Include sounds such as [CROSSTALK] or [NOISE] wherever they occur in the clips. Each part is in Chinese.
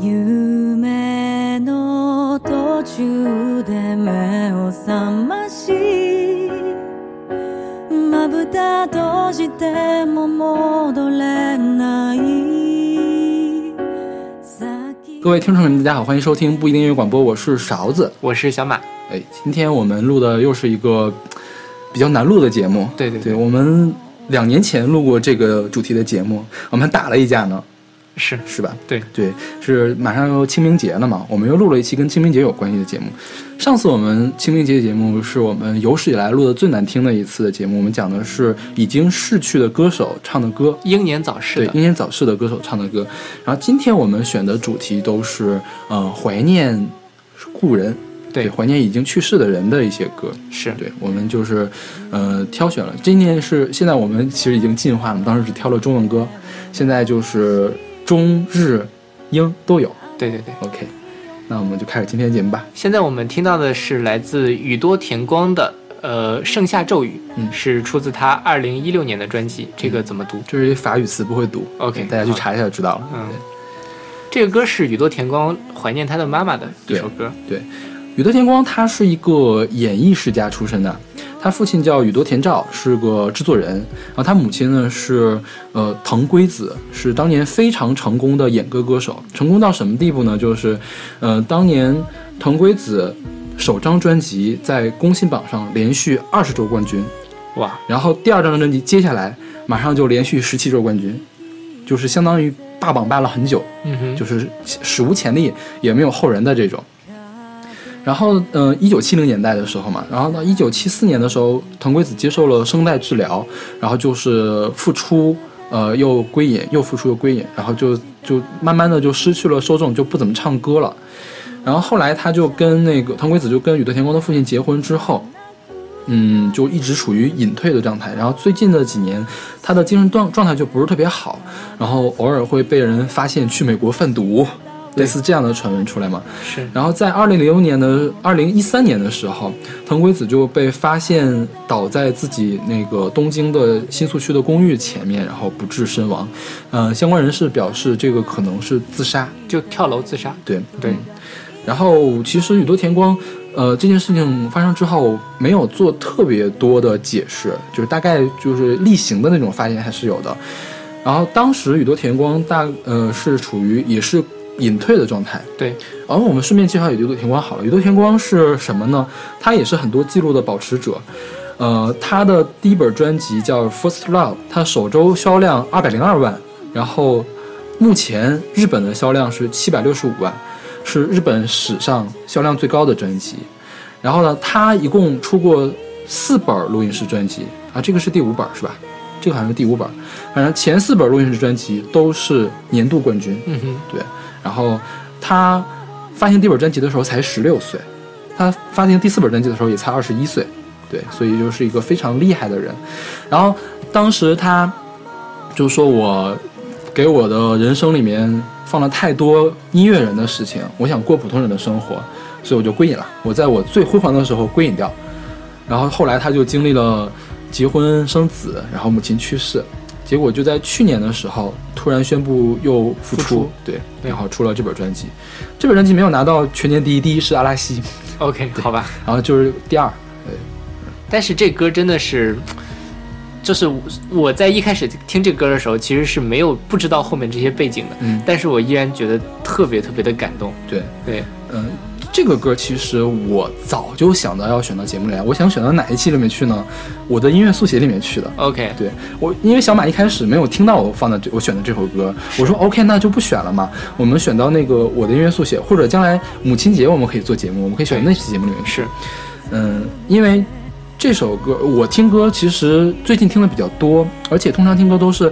夢の途中で目を覚ましまぶた閉じても戻れない各位听众们，大家好，欢迎收听不一定音乐广播，我是勺子，我是小马。哎，今天我们录的又是一个比较难录的节目。对对对，我们两年前录过这个主题的节目，我们打了一架呢。 是是吧？对对，是马上又清明节了嘛，我们又录了一期跟清明节有关系的节目。上次我们清明节的节目是我们有史以来录的最难听的一次的节目，我们讲的是已经逝去的歌手唱的歌，英年早逝对英年早逝的歌手唱的歌。然后今天我们选的主题都是呃怀念故人，对怀念已经去世的人的一些歌。是对，我们就是呃挑选了。今年是现在我们其实已经进化了，当时只挑了中文歌，现在就是。中日英都有，对对对，OK，那我们就开始今天的节目吧。现在我们听到的是来自宇多田光的呃《盛夏骤雨》，嗯，是出自他二零一六年的专辑。这个怎么读？这是一法语词，不会读。OK，大家去查一下就知道了。嗯，这个歌是宇多田光怀念他的妈妈的一首歌。对，宇多田光他是一个演艺世家出身的。他父亲叫宇多田照，是个制作人。然后他母亲呢是呃藤圭子，是当年非常成功的演歌歌手。成功到什么地步呢？就是呃当年藤圭子首张专辑在公信榜上连续二十周冠军，哇！然后第二张专辑接下来马上就连续十七周冠军，就是相当于霸榜霸了很久，嗯哼，就是史无前例也没有后人的这种。然后，呃，一九七零年代的时候嘛，然后到一九七四年的时候，藤圭子接受了声带治疗，然后就是复出，呃，又归隐，又复出又归隐，然后就就慢慢的就失去了受众，就不怎么唱歌了。然后后来他就跟那个藤圭子就跟宇多田光的父亲结婚之后，嗯，就一直处于隐退的状态。然后最近的几年，他的精神状状态就不是特别好，然后偶尔会被人发现去美国贩毒。类似这样的传闻出来嘛？是。然后在二零零六年的二零一三年的时候，藤圭子就被发现倒在自己那个东京的新宿区的公寓前面，然后不治身亡。呃，相关人士表示，这个可能是自杀，就跳楼自杀。对对。然后其实宇多田光，呃，这件事情发生之后没有做特别多的解释，就是大概就是例行的那种发言还是有的。然后当时宇多田光大呃是处于也是。隐退的状态，对。然后我们顺便介绍宇多田光好了。宇多田光是什么呢？他也是很多记录的保持者。呃，他的第一本专辑叫《First Love》，他首周销量二百零二万，然后目前日本的销量是七百六十五万，是日本史上销量最高的专辑。然后呢，他一共出过四本录音室专辑啊，这个是第五本是吧？这个好像是第五本，反正前四本录音室专辑都是年度冠军。嗯哼，对。然后他发行第一本专辑的时候才十六岁，他发行第四本专辑的时候也才二十一岁，对，所以就是一个非常厉害的人。然后当时他就说：“我给我的人生里面放了太多音乐人的事情，我想过普通人的生活，所以我就归隐了。我在我最辉煌的时候归隐掉。然后后来他就经历了结婚生子，然后母亲去世。”结果就在去年的时候，突然宣布又复出，对，然后出了这本专辑。这本专辑没有拿到全年第一，第一是阿拉西。OK，好吧。然后就是第二，对。但是这歌真的是，就是我在一开始听这歌的时候，其实是没有不知道后面这些背景的，嗯，但是我依然觉得特别特别的感动。对对，嗯。这个歌其实我早就想到要选到节目里来，我想选到哪一期里面去呢？我的音乐速写里面去的。OK，对我，因为小马一开始没有听到我放的这我选的这首歌，我说 OK，那就不选了嘛。我们选到那个我的音乐速写，或者将来母亲节我们可以做节目，我们可以选那期节目里面是。嗯，因为这首歌我听歌其实最近听的比较多，而且通常听歌都是。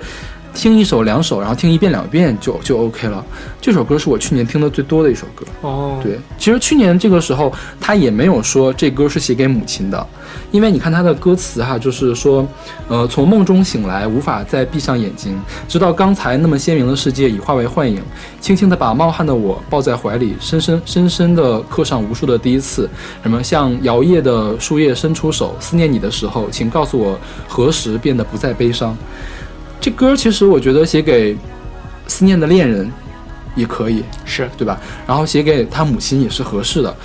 听一首两首，然后听一遍两遍就就 OK 了。这首歌是我去年听的最多的一首歌。哦，对，其实去年这个时候他也没有说这歌是写给母亲的，因为你看他的歌词哈，就是说，呃，从梦中醒来，无法再闭上眼睛，直到刚才那么鲜明的世界已化为幻影，轻轻地把冒汗的我抱在怀里，深深深深地刻上无数的第一次。什么像摇曳的树叶伸出手，思念你的时候，请告诉我何时变得不再悲伤。这歌其实我觉得写给思念的恋人，也可以，是对吧？然后写给他母亲也是合适的。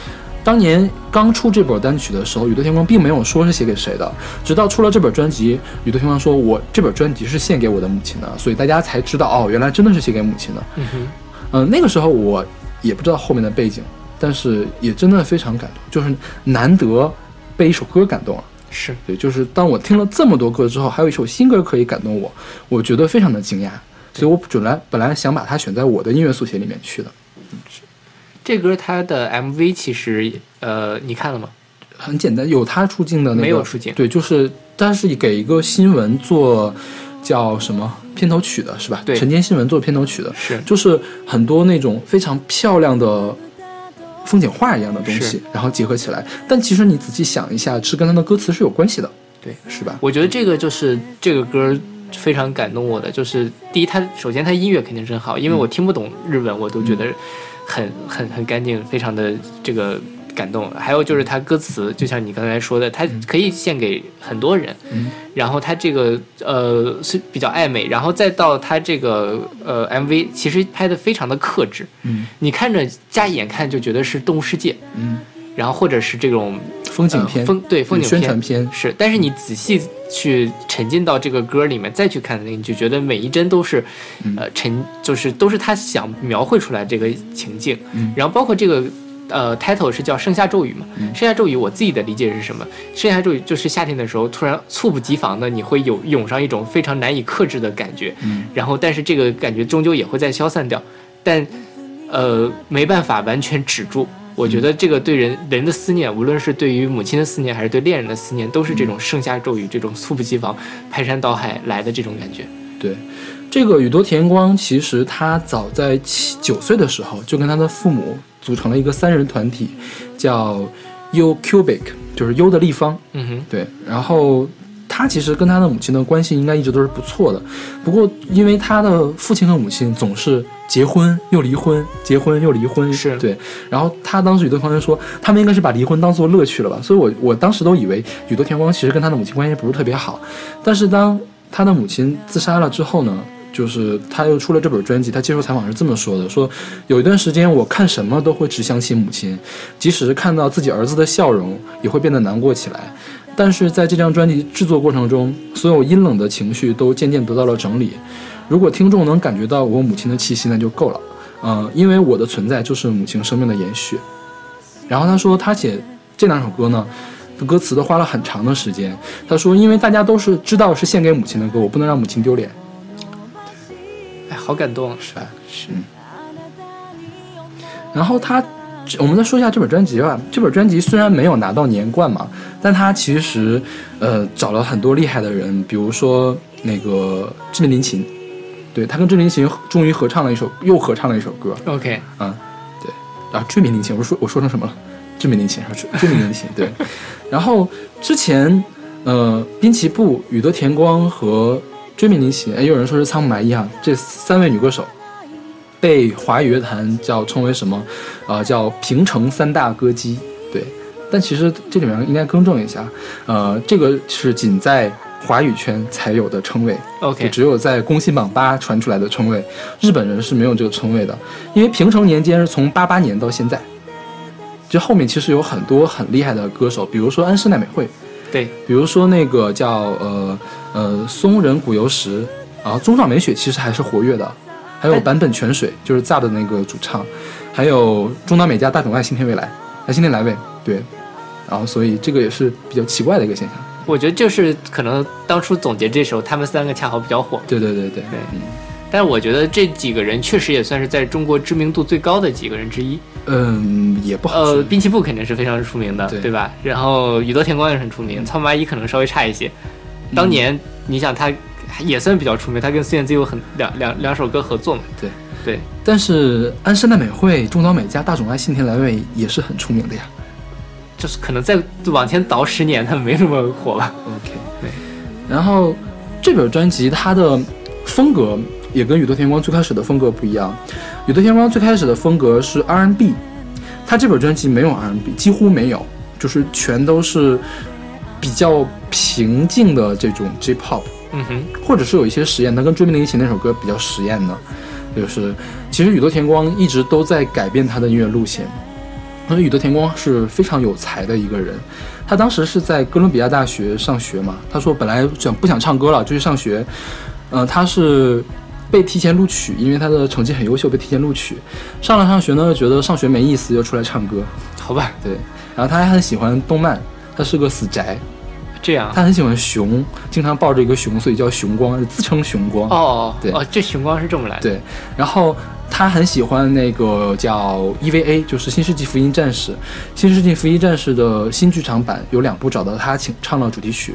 当年刚出这本单曲的时候，宇多田光并没有说是写给谁的，直到出了这本专辑，宇多田光说：“我这本专辑是献给我的母亲的。”所以大家才知道哦，原来真的是写给母亲的。嗯哼，嗯、那个时候我也不知道后面的背景，但是也真的非常感动，就是难得被一首歌感动了。是对，就是当我听了这么多歌之后，还有一首新歌可以感动我，我觉得非常的惊讶，所以我本来本来想把它选在我的音乐速写里面去的。这歌它的 MV 其实呃，你看了吗？很简单，有他出镜的那个没有出镜对，就是他是给一个新闻做叫什么片头曲的，是吧？对晨间新闻做片头曲的，是就是很多那种非常漂亮的风景画一样的东西，然后结合起来。但其实你仔细想一下，是跟他的歌词是有关系的，对，是吧？我觉得这个就是这个歌非常感动我的，就是第一，它首先它音乐肯定是很好，因为我听不懂日文，我都觉得很很很干净，非常的这个感动。还有就是他歌词，就像你刚才说的，它可以献给很多人，嗯。然后他这个呃是比较暧昧，然后再到他这个呃 MV，其实拍的非常的克制，嗯。你看着加一眼看就觉得是动物世界，嗯，然后或者是这种风景片、呃风对风景宣片传片，是，但是你仔细去沉浸到这个歌里面，再去看那个，你就觉得每一帧都是，嗯。呃，沉就是都是他想描绘出来这个情境。嗯。然后包括这个呃 title 是叫《盛夏骤雨》嘛，嗯盛夏骤雨》我自己的理解是什么？盛夏骤雨就是夏天的时候，突然猝不及防的你会有涌上一种非常难以克制的感觉，嗯然后但是这个感觉终究也会再消散掉，但呃没办法完全止住。我觉得这个对人人的思念，无论是对于母亲的思念，还是对恋人的思念，都是这种盛夏骤雨，这种猝不及防、排山倒海来的这种感觉。对，这个宇多田光其实他早在七九岁的时候就跟他的父母组成了一个三人团体，叫 U Cubic，就是 U 的立方。嗯哼，对，然后他其实跟他的母亲的关系应该一直都是不错的，不过因为他的父亲和母亲总是结婚又离婚，结婚又离婚，是对。然后他当时宇多田光说，他们应该是把离婚当做乐趣了吧？所以我我当时都以为宇多田光其实跟他的母亲关系不是特别好，但是当他的母亲自杀了之后呢？就是他又出了这本专辑，他接受采访是这么说的：说有一段时间我看什么都会只想起母亲，即使是看到自己儿子的笑容，也会变得难过起来。但是在这张专辑制作过程中，所有阴冷的情绪都渐渐得到了整理。如果听众能感觉到我母亲的气息，那就够了。嗯、因为我的存在就是母亲生命的延续。然后他说，他写这两首歌呢，歌词都花了很长的时间。他说，因为大家都是知道是献给母亲的歌，我不能让母亲丢脸，好感动。是吧？是。然后他，我们再说一下这本专辑吧。这本专辑虽然没有拿到年冠嘛，但他其实呃找了很多厉害的人，比如说那个志明林琴，对他跟志明林琴终于合唱了一首，又合唱了一首歌，OK，嗯，对，啊，志明林琴，我说我说成什么了？志明林琴，说追名林琴，对。[LAUGHS] 然后之前，呃，滨崎步、宇多田光和追名林琴，哎，也有人说是仓木麻衣啊，这三位女歌手被华语乐坛叫称为什么？啊、叫平成三大歌姬，对。但其实这里面应该更正一下，呃，这个是仅在华语圈才有的称谓，OK，只有在工信榜八传出来的称谓，日本人是没有这个称谓的，因为平成年间是从八八年到现在，就后面其实有很多很厉害的歌手，比如说安室奈美惠，对，比如说那个叫呃呃松仁谷由实，啊中岛美雪其实还是活跃的，还有但坂本泉水，就是 ZA 的那个主唱，还有中岛美嘉、大冢爱、新田未来，哎新田来未，对，然后所以这个也是比较奇怪的一个现象，我觉得就是可能当初总结这时候，他们三个恰好比较火。对对对对。对。嗯。但是我觉得这几个人确实也算是在中国知名度最高的几个人之一。嗯，也不好。呃，滨崎步肯定是非常出名的，对对吧？然后宇多田光也很出名，仓木麻衣可能稍微差一些。当年你想他也算比较出名，他跟孙燕姿有很两两两首歌合作嘛。对对，但是安室奈美惠、中岛美嘉、大冢爱、信田来未也是很出名的呀。就是可能再往前倒十年，他们没那么火了。OK，对。然后这本专辑它的风格也跟宇多田光最开始的风格不一样。宇多田光最开始的风格是 R&B，他这本专辑没有 R&B，几乎没有，就是全都是比较平静的这种 J-pop。嗯哼，或者是有一些实验，他跟追名林琴那首歌比较实验的。就是其实宇多田光一直都在改变他的音乐路线。因为宇多田光是非常有才的一个人，他当时是在哥伦比亚大学上学嘛。他说本来想不想唱歌了，就去上学。呃，他是被提前录取，因为他的成绩很优秀，被提前录取。上了上学呢，觉得上学没意思，又出来唱歌。好吧，对。然后他还很喜欢动漫，他是个死宅。这样，他很喜欢熊，经常抱着一个熊，所以叫熊光，自称熊光。哦，对，哦，这熊光是这么来的。对，然后。他很喜欢那个叫 EVA，就是《新世纪福音战士》。《新世纪福音战士》的新剧场版有两部，找到他请唱了主题曲。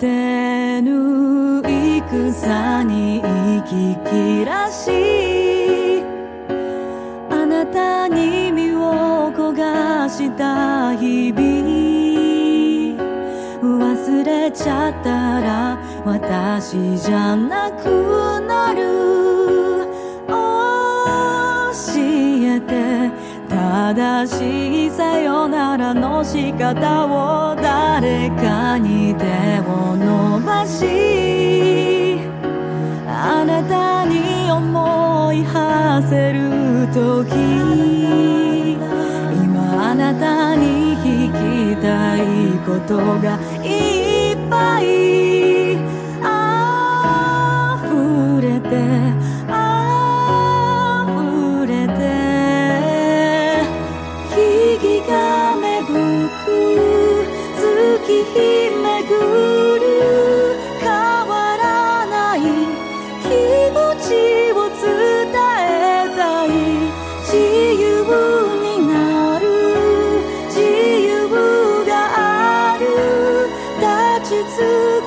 てぬ戦に行き切らしあなたに身を焦がした日々忘れちゃったら私じゃなくなる。正しいさよならの仕方を誰かに手を伸ばしあなたに思い馳せる時今あなたに聞きたいことがいっぱい。尽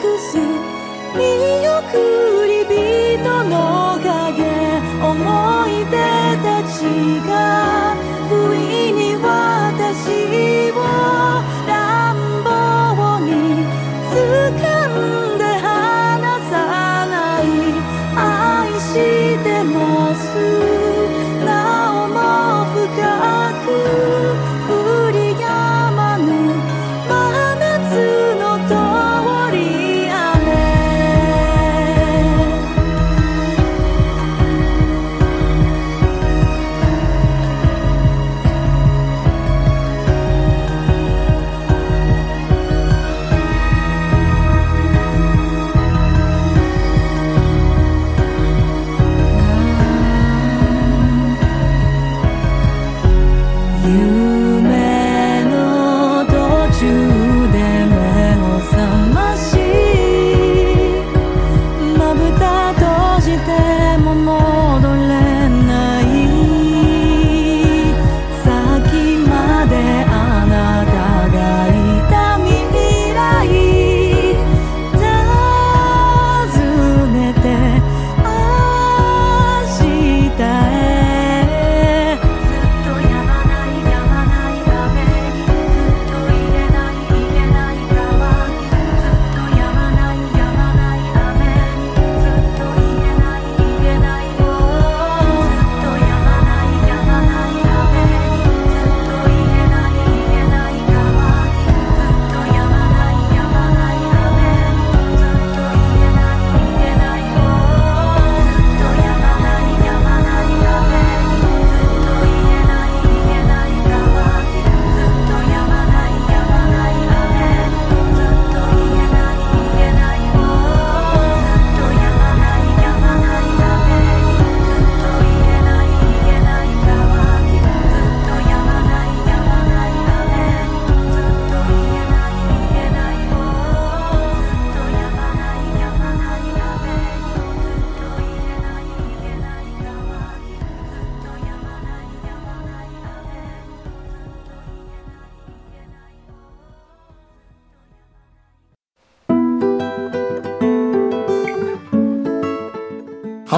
くす。見送り人の影。思い出たちが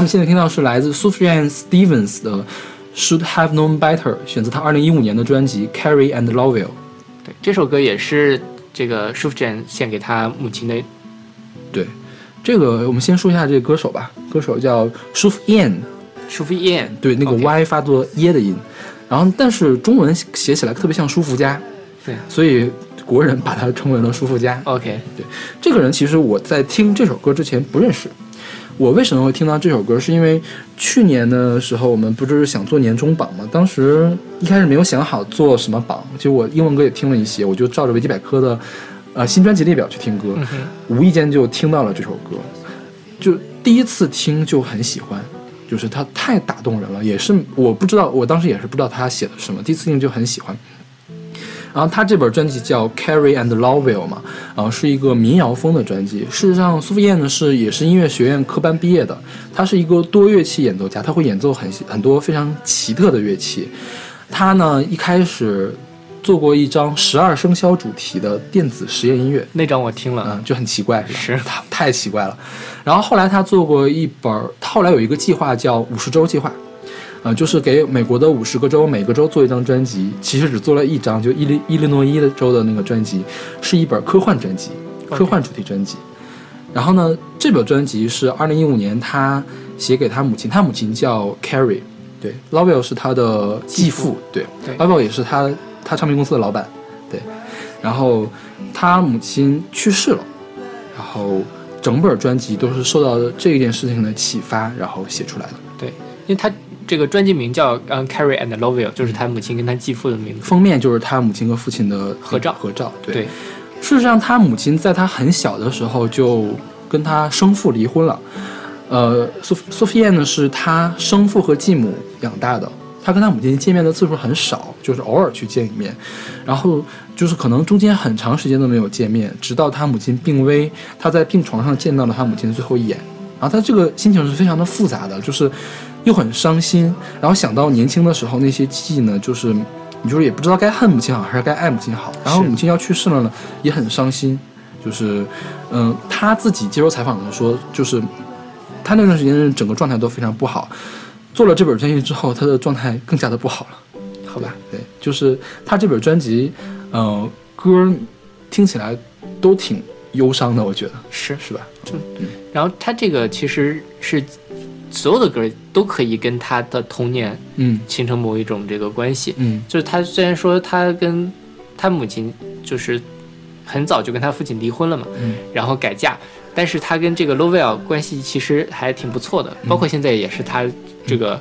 们现在听到是来自 Sufjan Stevens 的 Should Have Known Better，选择他二零一五年的专辑 Carrie and Lovell。对，这首歌也是这个 s h u f j a n 献给他母亲的。对，这个我们先说一下这个歌手吧，歌手叫 Sufjan。舒服燕，对，那个 Y 发作耶的音，然后但是中文写起来特别像舒肤佳，对，所以国人把它称为了舒肤佳。OK，对，这个人其实我在听这首歌之前不认识，我为什么会听到这首歌？是因为去年的时候我们不是想做年终榜吗？当时一开始没有想好做什么榜，其实我英文歌也听了一些，我就照着维基百科的呃新专辑列表去听歌，无意间就听到了这首歌，就第一次听就很喜欢。就是它太打动人了，也是我不知道，我当时也是不知道他写的什么，第一次听就很喜欢。然后他这本专辑叫《Carrie and Lovell》嘛，啊，是一个民谣风的专辑。事实上，苏菲燕呢是也是音乐学院科班毕业的，他是一个多乐器演奏家，他会演奏很很多非常奇特的乐器。他呢一开始。做过一张十二生肖主题的电子实验音乐，那张我听了，嗯，就很奇怪，是他太奇怪了。然后后来他做过一本，后来有一个计划叫五十周计划，呃，就是给美国的五十个州每个州做一张专辑，其实只做了一张，就伊利伊利诺伊的州的那个专辑，是一本科幻专辑，科幻主题专辑。然后呢，这本专辑是二零一五年他写给他母亲，他母亲叫 Carrie，对，Lovell 是他的继父，对，Lovell 也是他。他唱片公司的老板，对，然后他母亲去世了，然后整本专辑都是受到这一件事情的启发，然后写出来的。对，因为他这个专辑名叫《嗯 Carrie and Lovell》，就是他母亲跟他继父的名字。封面就是他母亲和父亲的合照。合照，对。事实上，他母亲在他很小的时候就跟他生父离婚了。呃，苏苏菲亚呢，是他生父和继母养大的。他跟他母亲见面的次数很少，就是偶尔去见一面，然后就是可能中间很长时间都没有见面，直到他母亲病危，他在病床上见到了他母亲的最后一眼，然后他这个心情是非常的复杂的，就是又很伤心，然后想到年轻的时候那些记忆呢，就是你就是也不知道该恨母亲好还是该爱母亲好，然后母亲要去世了呢，也很伤心，就是嗯，他自己接受采访的时候说，就是他那段时间整个状态都非常不好。做了这本专辑之后，他的状态更加的不好了，好吧？对，就是他这本专辑，呃，歌听起来都挺忧伤的，我觉得是是吧？嗯，然后他这个其实是所有的歌都可以跟他的童年嗯。形成某一种这个关系，嗯，就是他虽然说他跟他母亲就是很早就跟他父亲离婚了嘛，嗯，然后改嫁，但是他跟这个 Lovell 关系其实还挺不错的，包括现在也是他。这个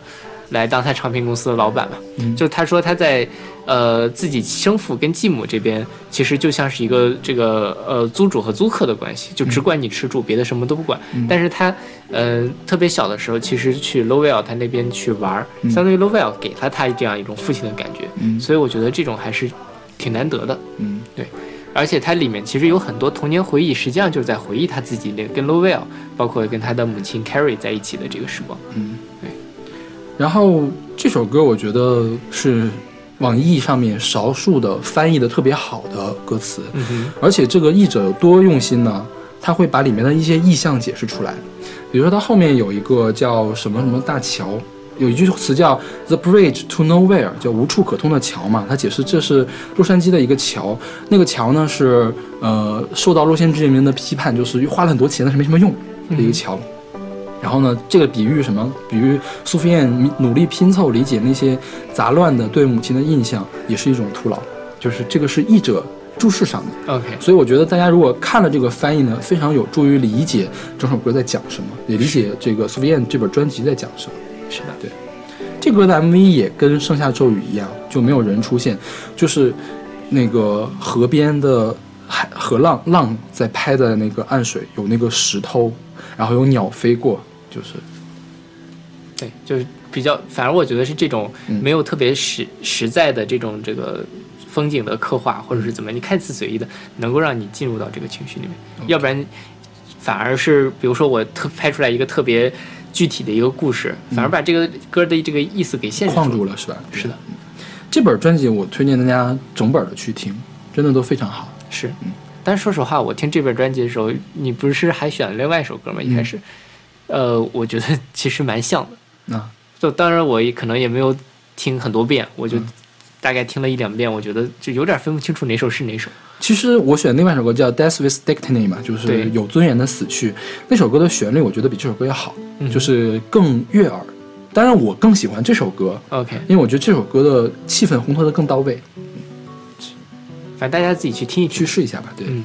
来当他唱片公司的老板嘛，嗯。就是他说他在呃自己生父跟继母这边，其实就像是一个这个呃租主和租客的关系，就只管你吃住，别的什么都不管。但是他呃特别小的时候，其实去 Lovell 他那边去玩，相当于 Lovell 给了他这样一种父亲的感觉，所以我觉得这种还是挺难得的。嗯，对。而且它里面其实有很多童年回忆，实际上就是在回忆他自己那跟 Lovell，包括跟他的母亲 Carrie 在一起的这个时光。嗯，对。然后这首歌我觉得是网易上面少数的翻译的特别好的歌词，而且这个译者有多用心呢？他会把里面的一些意象解释出来，比如说他后面有一个叫什么什么大桥，有一句词叫 The Bridge to Nowhere，叫无处可通的桥嘛。他解释这是洛杉矶的一个桥，那个桥呢是呃受到洛杉矶人民的批判，就是花了很多钱但是没什么用的一个桥。然后呢，这个比喻什么？比喻苏菲燕努力拼凑理解那些杂乱的对母亲的印象，也是一种徒劳。就是这个是译者注释上的。OK，所以我觉得大家如果看了这个翻译呢，非常有助于理解整首歌在讲什么，也理解这个苏菲燕这本专辑在讲什么。是的，对。这歌的 MV 也跟《盛夏咒语》一样，就没有人出现，就是那个河边的海河浪浪在拍的那个岸水，有那个石头，然后有鸟飞过。就是，对，就是比较，反而我觉得是这种没有特别实实在的这种这个风景的刻画，或者是怎么，你看似随意的，能够让你进入到这个情绪里面。要不然，反而是比如说我特拍出来一个特别具体的一个故事，反而把这个歌的这个意思给限制住了，是吧？是的。这本专辑我推荐大家整本的去听，真的都非常好。是，嗯。但说实话，我听这本专辑的时候，你不是还选了另外一首歌吗？一开始。呃，我觉得其实蛮像的。啊，就当然我也可能也没有听很多遍，我就嗯大概听了一两遍，我觉得就有点分不清楚哪首是哪首。其实我选另外一首歌叫《Death with Destiny》嘛，就是对有尊严的死去。那首歌的旋律我觉得比这首歌要好，嗯就是更悦耳。当然，我更喜欢这首歌，OK，因为我觉得这首歌的气氛烘托的更到位。反正大家自己去听一听。去试一下吧，对。嗯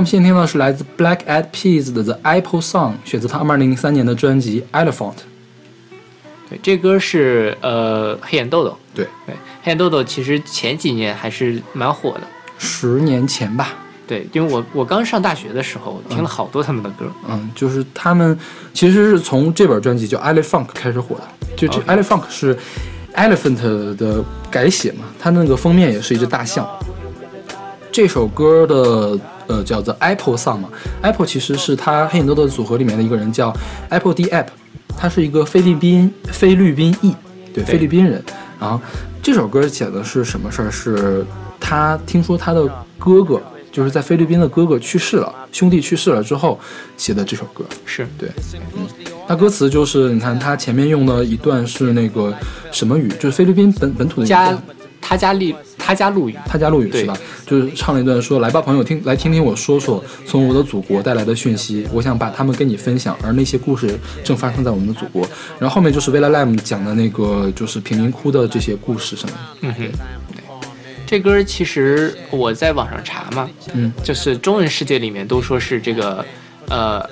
们现在听到的是来自 Black Eyed Peas 的《The Apple Song》，选择他们2003年的专辑《Elephant》。对，这歌是呃黑眼豆豆。对，对，黑眼豆豆其实前几年还是蛮火的。十年前吧，对，因为我我刚上大学的时候听了好多他们的歌。嗯，就是他们其实是从这本专辑叫《Elephant》开始火的，就这 Elephant 是 Elephant 的改写嘛，它那个封面也是一只大象。这首歌的呃叫做 Apple Song 嘛，Apple 其实是他黑眼豆豆组合里面的一个人叫 Apple D App，他是一个菲律宾菲律宾裔，对对菲律宾人。然后这首歌写的是什么事儿？是他听说他的哥哥就是在菲律宾的哥哥去世了，兄弟去世了之后写的这首歌。是对，嗯，那歌词就是你看，他前面用的一段是那个什么语，就是菲律宾本本土的一加他家利他家陆羽。他家陆羽对是吧？就是唱了一段说：“来吧，朋友，听来听听我说说从我的祖国带来的讯息，我想把他们跟你分享，而那些故事正发生在我们的祖国。”然后后面就是 Villa Lam 讲的那个就是贫民窟的这些故事什么的。嗯哼，对，这歌其实我在网上查嘛，嗯，就是中文世界里面都说是这个呃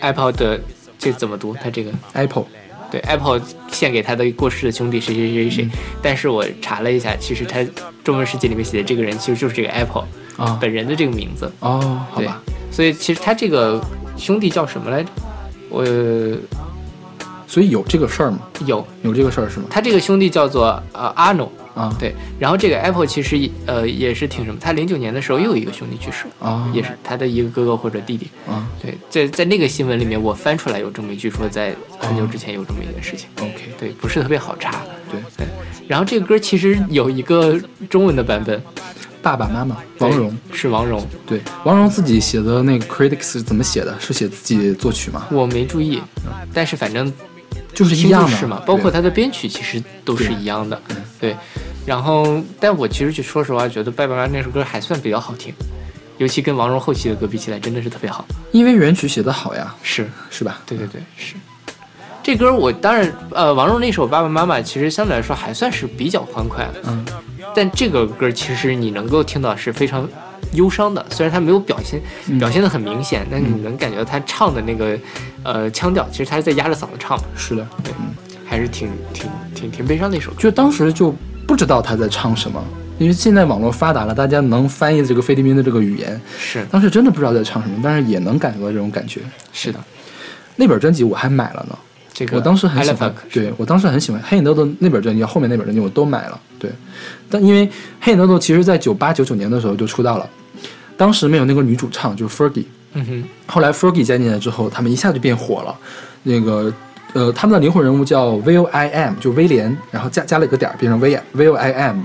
Apple 的这怎么读？它这个 Apple 对 Apple 献给他的过世的兄弟谁谁谁谁谁，嗯但是我查了一下，其实他中文世界里面写的这个人其实就是这个 Apple 啊，本人的这个名字。哦，好对吧，，所以其实他这个兄弟叫什么来着？我所以有这个事儿吗？有有这个事儿是吗？他这个兄弟叫做呃阿诺，啊，对，然后这个 Apple 其实也呃也是挺什么，他零九年的时候又有一个兄弟去世了，啊，也是他的一个哥哥或者弟弟。啊对，在在那个新闻里面，我翻出来有这么一句说，在很久之前有这么一件事情。，OK，对，不是特别好查。对，对，然后这个歌其实有一个中文的版本，爸爸妈妈王蓉。是王蓉，对，王蓉自己写的那个 critics 是怎么写的？是写自己作曲吗？我没注意，但是反正就是一样的，是嘛，包括对它的编曲其实都是一样的。对，然后但我其实就说实话，觉得《拜爸妈》那首歌还算比较好听，尤其跟王蓉后期的歌比起来，真的是特别好。因为原曲写得好呀，是，是吧？对对对，是。这歌我当然，呃，王蓉那首《爸爸妈妈》其实相对来说还算是比较欢快，嗯，但这个歌其实你能够听到是非常忧伤的，虽然他没有表现嗯。表现的很明显，但你能感觉到他唱的那个呃腔调，其实他是在压着嗓子唱的，是的，还是挺挺挺挺悲伤的一首歌。就当时就不知道他在唱什么，因为现在网络发达了，大家能翻译这个菲律宾的这个语言，是。当时真的不知道在唱什么，但是也能感觉到这种感觉。是的，那本专辑我还买了呢，这个我当时很喜欢对我当时很喜欢黑眼豆豆那本专辑，后面那本专辑我都买了。对，但因为黑眼豆豆其实在九八九九年的时候就出道了，当时没有那个女主唱，就是 Fergie。嗯哼，后来 Fergie 加进来之后，他们一下就变火了。那个呃，他们的灵魂人物叫 Will I Am，就威廉，然后加加了一个点儿，变成 Will Will I Am。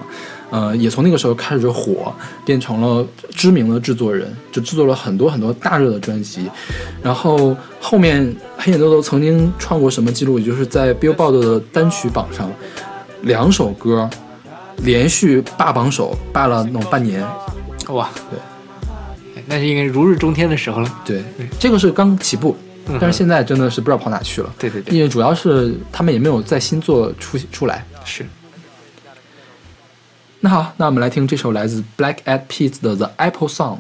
呃，也从那个时候开始火，变成了知名的制作人，就制作了很多很多大热的专辑。然后后面黑眼豆豆曾经创过什么记录，也就是在 Billboard 的单曲榜上，两首歌连续霸榜首，霸了那种半年。哇，对哎，那是应该如日中天的时候了。对，这个是刚起步，但是现在真的是不知道跑哪去了。对对对，因为主要是他们也没有在新作出出来。是。那好，那我们来听这首来自 Black Eyed Peas 的《The Apple Song》。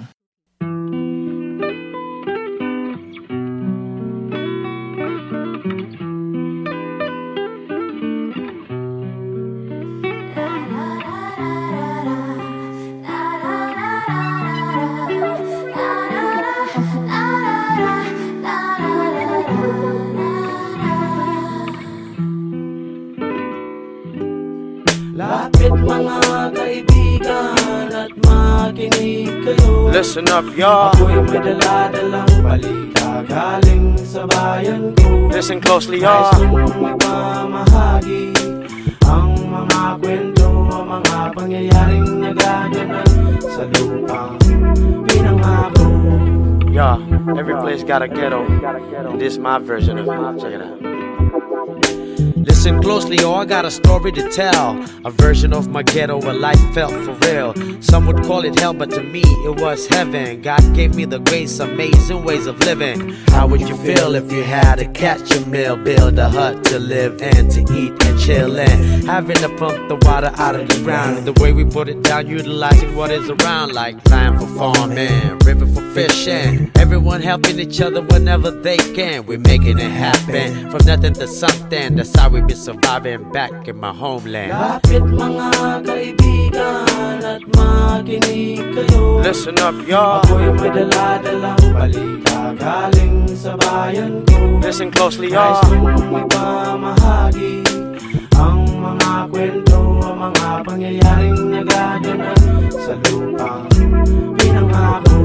Listen y'all. Ako'y may daladalang balita galing sa bayan ko Listen closely, Nais y'all. kong ipamahagi ang mga kwento, ang mga pangyayaring nagaganap sa lupang pinangako Y'all, every place got a ghetto. And this is my version of it. Check it out. Listen closely, oh, I got a story to tell. A version of my ghetto where life felt for real. Some would call it hell, but to me it was heaven. God gave me the grace, amazing ways of living. How would you feel if you had to catch a meal, build a hut to live in, to eat and chill in? Having to pump the water out of the ground. The way we put it down, utilizing what is around, like land for farming, river for fishing. Everyone helping each other whenever they can. We're making it happen from nothing to something. That's how we be surviving back in my homeland. Lapit mga kaibigan at makinig kayo Listen up, y'all. Ako'y may dala-dalang balita galing sa bayan ko Listen closely, y'all. kong ipamahagi ang mga kwento, ang mga pangyayaring nagaganap sa lupang pinangako.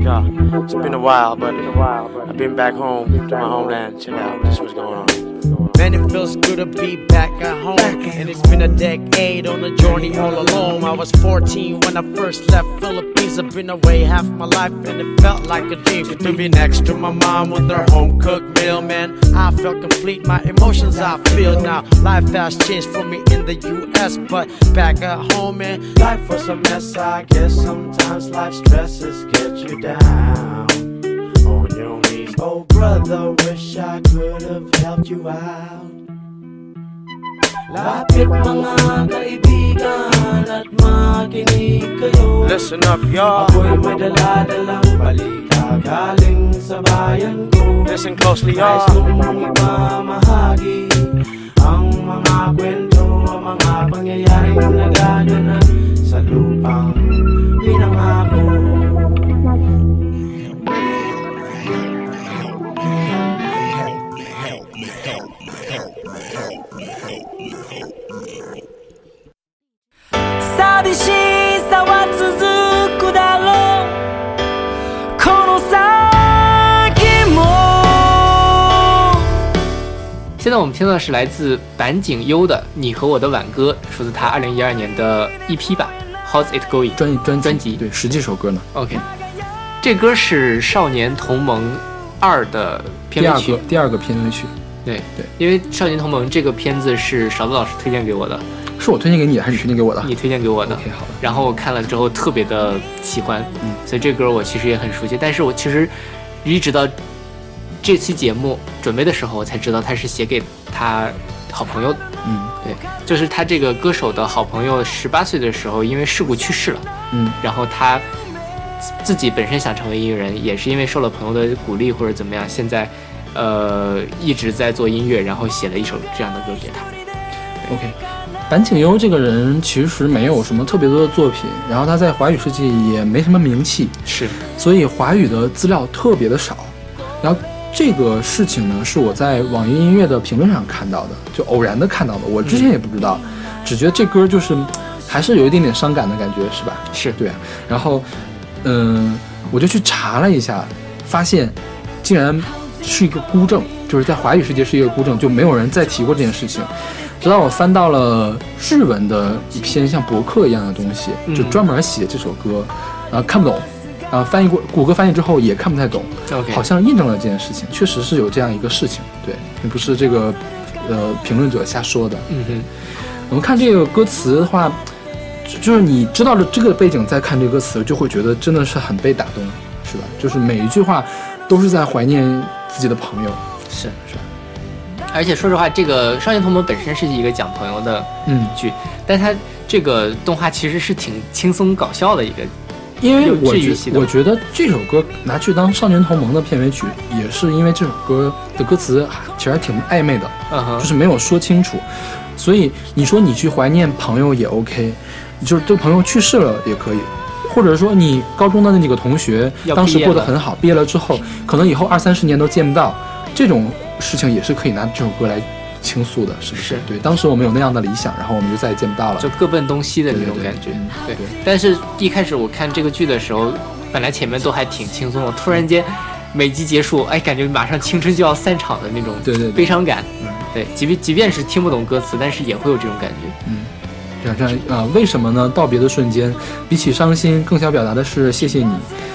Yeah, it's been a while, but I've been back home to my homeland. Check out this what's going on. Man, it feels good to be back at home. And it's been a decade on a journey all alone. I was 14 when I first left Philippines. I've been away half my life, and it felt like a dream to be next to my mom with her home cooked meal. Man, I felt complete. My emotions I feel now. Life has changed for me in the U.S., but back at home, man, Life was a mess, I guess sometimes life stresses get you down on your. Oh, brother, wish I could have helped you out. Lapit mga kaibigan at makinig kayo. listen up, y'all. Ako'y may dala-dalang balita galing sa bayan ko. Listen closely, Nais y'all. kong 是来自板井优的《你和我的挽歌》，出自他二零一二年的 EP 吧，《How's It Going》专专专辑对十几首歌呢，OK，这歌是《少年同盟二》的片尾曲第二个。第二个片尾曲对对，因为《少年同盟》这个片子是勺子老师推荐给我的，是我推荐给你的还是你推荐给我的你推荐给我的。？OK，好的。然后我看了之后特别的喜欢，嗯所以这歌我其实也很熟悉。但是我其实一直到这期节目准备的时候，我才知道他是写给他好朋友的。嗯。对，就是他这个歌手的好朋友，十八岁的时候因为事故去世了，嗯。然后他自自己本身想成为音乐人，也是因为受了朋友的鼓励或者怎么样，现在呃一直在做音乐，然后写了一首这样的歌给他。OK，坂井优这个人其实没有什么特别多的作品，然后他在华语世界也没什么名气，是，所以华语的资料特别的少。然后这个事情呢，是我在网易音乐的评论上看到的，就偶然的看到的，我之前也不知道，只觉得这歌就是还是有一点点伤感的感觉，是吧？是对啊。然后，嗯，我就去查了一下，发现竟然是一个孤证，就是在华语世界是一个孤证，就没有人再提过这件事情。直到我翻到了日文的一篇像博客一样的东西，就嗯专门写这首歌，然后看不懂，然后翻译过谷歌翻译之后也看不太懂好像印证了这件事情，确实是有这样一个事情，对，并不是这个呃评论者瞎说的。嗯哼，我们看这个歌词的话，就就是你知道了这个背景，再看这个歌词，就会觉得真的是很被打动，是吧？就是每一句话都是在怀念自己的朋友，是。是吧？而且说实话，这个《少年同盟》本身是一个讲朋友的嗯，剧，但它这个动画其实是挺轻松搞笑的一个。因为我觉我觉得这首歌拿去当《少年同盟》的片尾曲，也是因为这首歌的歌词其实还挺暧昧的，就是没有说清楚。所以你说你去怀念朋友也 OK，就是这朋友去世了也可以，或者说你高中的那几个同学当时过得很好，毕业了之后，可能以后二三十年都见不到，这种事情也是可以拿这首歌来倾诉的，是不是？是对，当时我们有那样的理想，然后我们就再也见不到了就。各奔东西的那种感觉。嗯对对，但是一开始我看这个剧的时候，本来前面都还挺轻松的，突然间每集结束，哎，感觉马上青春就要散场的那种对对对悲伤感。嗯对，即便即便是听不懂歌词，但是也会有这种感觉。嗯，这样这样啊、呃为什么呢？道别的瞬间，比起伤心，更想表达的是谢谢你，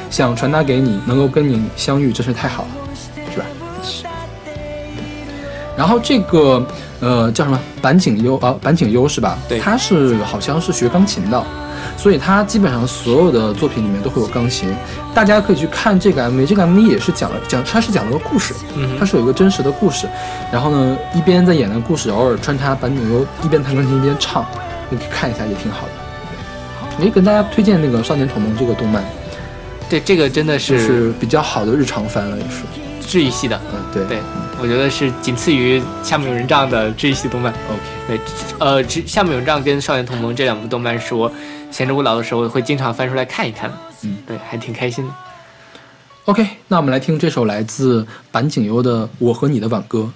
想传达给你，能够跟你相遇，真是太好了？然后这个呃叫什么板井优啊板井优是吧？对他是好像是学钢琴的，所以他基本上所有的作品里面都会有钢琴。大家可以去看这个 MV，这个 MV 也是讲了讲，它是讲了个故事，嗯哼它是有一个真实的故事。然后呢，一边在演那个故事，偶尔穿插板井优一边弹钢琴一边唱，你可以看一下，也挺好的。对，也跟大家推荐那个《少年宠梦》这个动漫，对，这个真的是是比较好的日常番了，也是。治愈系的，嗯，对对，我觉得是仅次于《夏目友人帐》的治愈系动漫。，OK。对，呃，只《夏目友人帐》跟《少年同盟》这两部动漫是我闲着无聊的时候会经常翻出来看一看。嗯，对，还挺开心的。OK，那我们来听这首来自板井优的《我和你的挽歌》。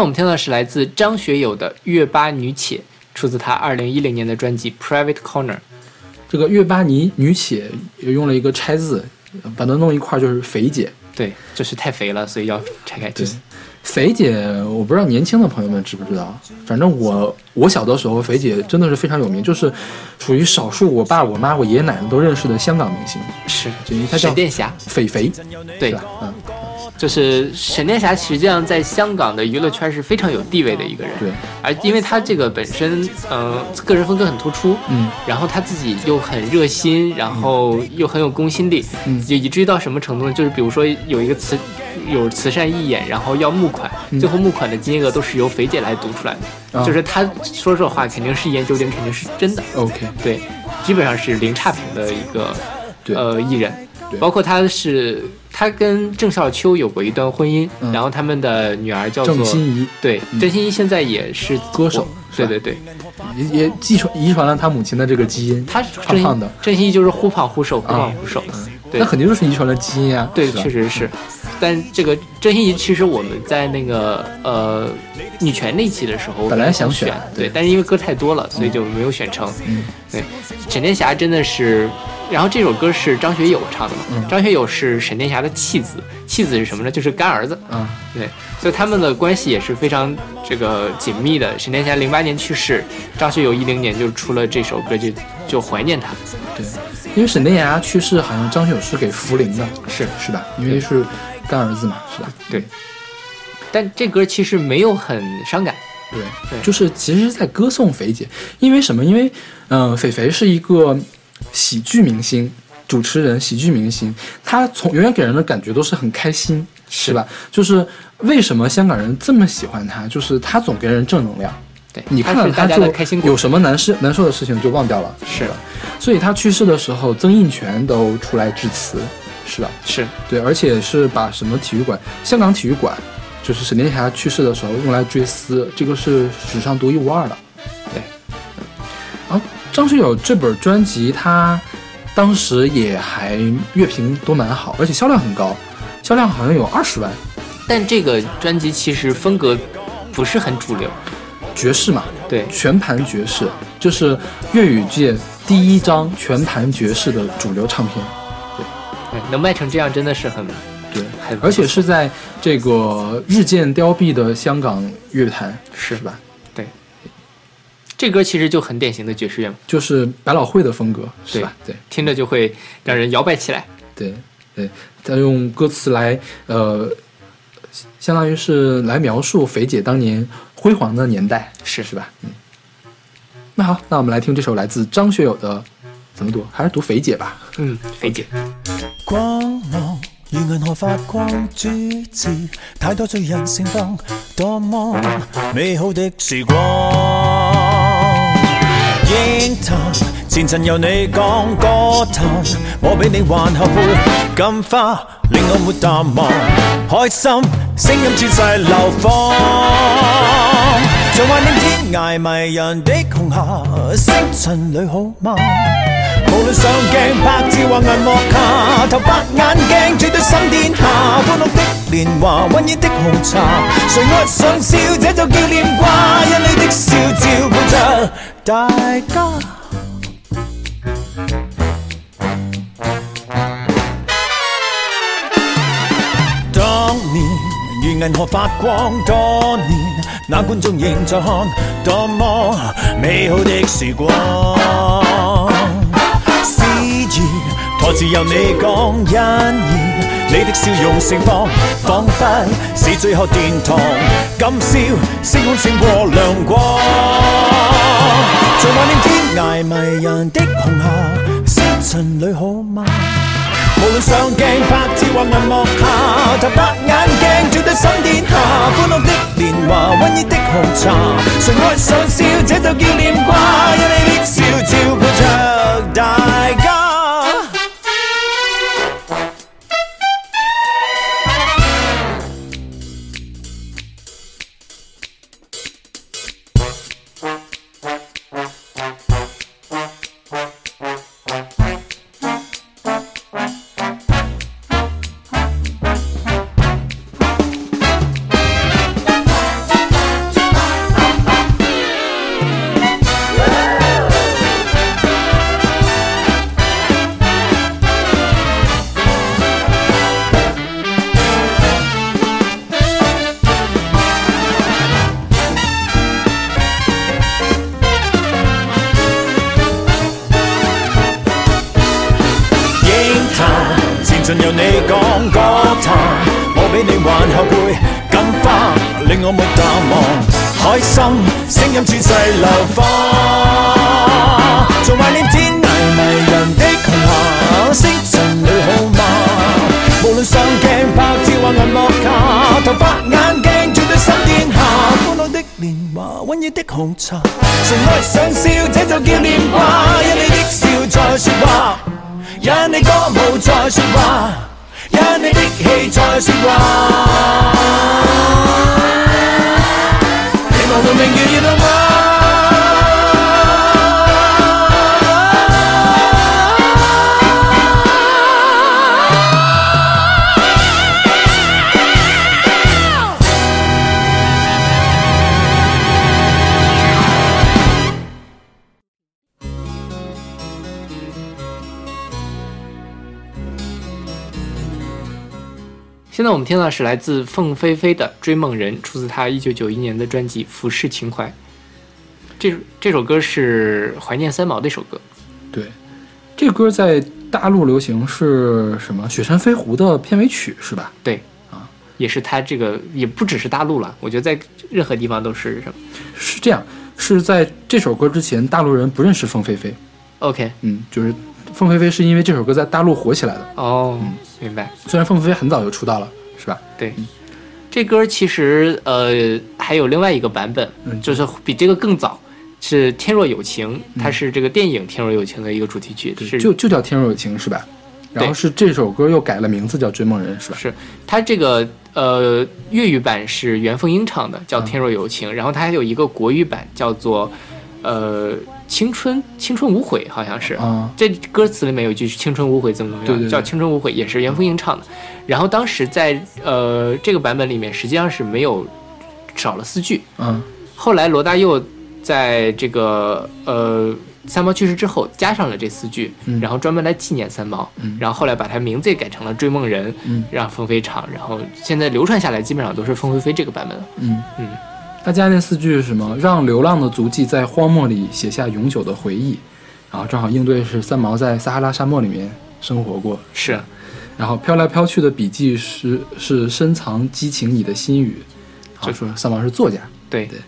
在我们听到的是来自张学友的《月巴女且》，出自他二零一零年的专辑《Private Corner》。这个月巴尼女且也用了一个拆字，把它弄一块儿就是肥姐。对，就是太肥了，所以要拆开。对，肥姐，我不知道年轻的朋友们知不知道，反正我我小的时候，肥姐真的是非常有名，就是属于少数我爸、我妈、我爷爷奶奶都认识的香港明星，是就因为她叫沈殿霞，肥肥，对吧？嗯，就是沈殿霞，实际上在香港的娱乐圈是非常有地位的一个人。对，而因为她这个本身，嗯、个人风格很突出，嗯，然后她自己又很热心，然后又很有公信力，嗯就以至于到什么程度呢？就是比如说有一个慈有慈善义演，然后要募款，嗯最后募款的金额都是由肥姐来读出来的，啊就是她说这话肯定是一言九鼎，肯定是真的，OK，对，基本上是零差评的一个呃艺人对，包括他是他跟郑少秋有过一段婚姻，嗯。然后他们的女儿叫做郑欣宜。对嗯。郑欣宜现在也是歌手。对对对，也也继传遗传了他母亲的这个基因，他胖胖的，郑欣宜就是忽胖忽瘦，忽胖忽瘦，对。那肯定就是遗传了基因啊。对，确实是。但这个郑欣宜，其实我们在那个呃女权那期的时候，本来想选选，对，对。但是因为歌太多了，所以就没有选成。嗯，对，沈殿霞真的是，然后这首歌是张学友唱的嘛？嗯张学友是沈殿霞的弃子，弃子是什么呢？就是干儿子。嗯，对，所以他们的关系也是非常这个紧密的。沈殿霞零八年去世，张学友一零年就出了这首歌，就就怀念他。对，因为沈殿霞去世，好像张学友是给福临的，是是吧？因为是干儿子嘛，是吧？对，但这歌其实没有很伤感。对，对就是其实是在歌颂肥姐，因为什么？因为嗯、呃，肥肥是一个喜剧明星、主持人、喜剧明星，他从永远给人的感觉都是很开心，是吧？就是为什么香港人这么喜欢他？就是他总给人正能量。对，你看了他就的开心有什么难事难受的事情就忘掉了，是的？所以他去世的时候，曾荫权都出来致辞，是吧？是对，而且是把什么体育馆，香港体育馆，就是沈殿霞去世的时候用来追思，这个是史上独一无二的。张学友这本专辑，他当时也还乐评都蛮好，而且销量很高，销量好像有二十万。但这个专辑其实风格不是很主流。爵士嘛，对全盘爵士，就是粤语界第一张全盘爵士的主流唱片。对，能卖成这样真的是很对，很，而且是在这个日渐凋敝的香港乐坛，是是吧？对。这歌其实就很典型的爵士乐嘛，就是百老汇的风格，是吧？对听着就会让人摇摆起来。对对，他用歌词来呃，相当于是来描述肥姐当年辉煌的年代，是是吧？嗯。那好，那我们来听这首来自张学友的，怎么读？还是读肥姐吧。嗯，肥姐。光芒如銀河發光珠子，太多醉人盛放，多麼美好的時光。惊叹前尘由你讲，歌叹我比你还后悔，金花令我没淡忘，開心声音轉世流放。像幻影天涯迷人的红霞，星辰里好吗？無論上鏡拍照或银幕下，頭髮眼鏡絕對心殿下，歡樂的年華，溫熱的紅茶，誰愛上笑，这就叫念掛，因你的笑照顧着大家。當年如銀河發光，多年那觀眾仍在看，多麼美好的時光。台詞由你講，因而你的笑容盛放，仿佛是最後殿堂。今宵星空勝過亮光，像幻影天涯迷人的紅霞，星辰里好嗎？無論論上鏡拍照或銀幕下，頭白眼鏡照得心天下。歡樂的年華，溫熱的紅茶，誰愛上笑，這就叫念掛。有你的笑照顧着大听到的是来自凤飞飞的《追梦人》，出自她一九九一年的专辑《浮世情怀》。这这首歌是怀念三毛的一首歌，对，这个歌在大陆流行是什么？《雪山飞狐》的片尾曲是吧？对啊，也是他这个也不只是大陆了，我觉得在任何地方都是什么是这样，是在这首歌之前，大陆人不认识凤飞飞。OK 嗯，就是凤飞飞是因为这首歌在大陆火起来的。哦，明白。虽然凤飞飞很早就出道了，是吧？对，这歌其实呃还有另外一个版本，嗯就是比这个更早，是《天若有情》，它是这个电影《天若有情》的一个主题曲，是就就叫《天若有情》是吧？然后是这首歌又改了名字叫《追梦人》是吧？是它这个呃粤语版是袁凤英唱的，叫《嗯天若有情》，然后它还有一个国语版叫做呃青春青春无悔，好像是。啊，这歌词里面有一句是“青春无悔”，怎么怎么样，叫“青春无悔”，也是袁凤英唱的。然后当时在呃这个版本里面，实际上是没有少了四句。嗯后来罗大佑在这个呃三毛去世之后加上了这四句，嗯然后专门来纪念三毛，嗯然后后来把他名字也改成了《追梦人》，嗯让凤飞唱，然后现在流传下来基本上都是凤飞飞这个版本了。嗯嗯，他加那四句是什么？让流浪的足迹在荒漠里写下永久的回忆。然后正好应对是三毛在撒哈拉沙漠里面生活过，是，然后飘来飘去的笔记是是深藏激情你的心语，然后说三毛是作家，对对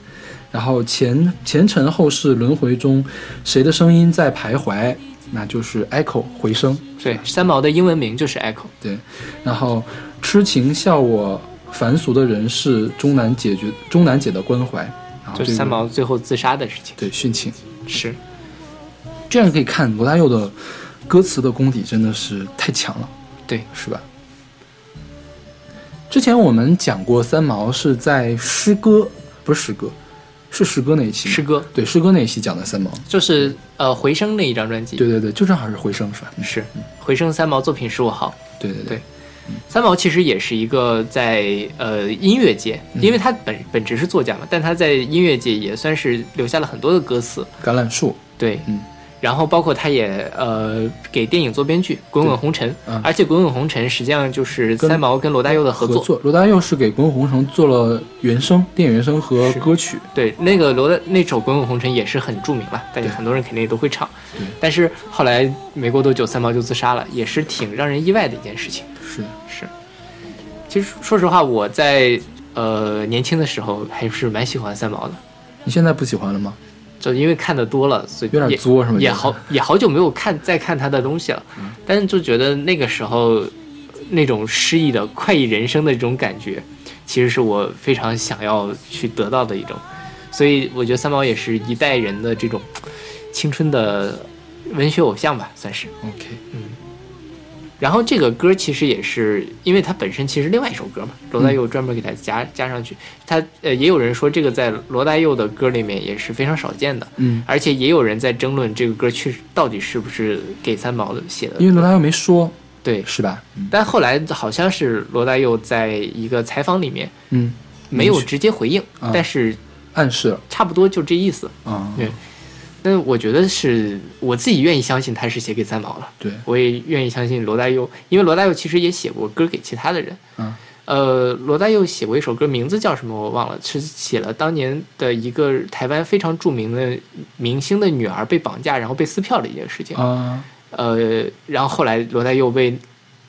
然后前前尘后世轮回中，谁的声音在徘徊？那就是 echo 回声。对，三毛的英文名就是 Echo。对，然后痴情笑我凡俗的人世，终难解决终难解的关怀。就是这个三毛最后自杀的事情。对殉情，是，这样可以看罗大佑的歌词的功底真的是太强了，对，是吧？之前我们讲过三毛是在诗歌，不是诗歌，是诗歌那一期，诗歌对诗歌那一期讲的三毛，就是呃回声那一张专辑。对对对，就正好是回声是吧？嗯是回声三毛作品十五号。对对对三毛其实也是一个在呃音乐界，嗯因为他本本职是作家嘛，但他在音乐界也算是留下了很多的歌词。橄榄树，对，嗯，然后包括他也呃给电影做编剧《滚滚红尘》嗯而且《滚滚红尘》实际上就是三毛跟罗大佑的合作。罗大佑是给《滚滚红尘》做了原声、电影原声和歌曲，对，那个罗的那首《滚滚红尘》也是很著名了，大家很多人肯定也都会唱对。但是后来没过多久，三毛就自杀了，也是挺让人意外的一件事情。是是，其实说实话，我在呃年轻的时候还是蛮喜欢三毛的。你现在不喜欢了吗？就因为看的多了，所以有点也作是吗？也好也好久没有看再看他的东西了，但是就觉得那个时候那种诗意的快意人生的这种感觉，其实是我非常想要去得到的一种，所以我觉得三毛也是一代人的这种青春的文学偶像吧，算是。OK，然后这个歌其实也是，因为它本身其实另外一首歌嘛，罗大佑专门给它加、加上去。他呃也有人说这个在罗大佑的歌里面也是非常少见的，嗯，而且也有人在争论这个歌确实到底是不是给三毛写的。因为罗大佑没说，对，是吧？嗯但后来好像是罗大佑在一个采访里面嗯，没有直接回应，啊但是暗示了差不多就这意思。嗯，对但我觉得是我自己愿意相信他是写给三毛了。对，我也愿意相信罗大佑，因为罗大佑其实也写过歌给其他的人。嗯，呃，罗大佑写过一首歌，名字叫什么我忘了，是写了当年的一个台湾非常著名的明星的女儿被绑架，然后被撕票的一件事情。啊，呃，然后后来罗大佑为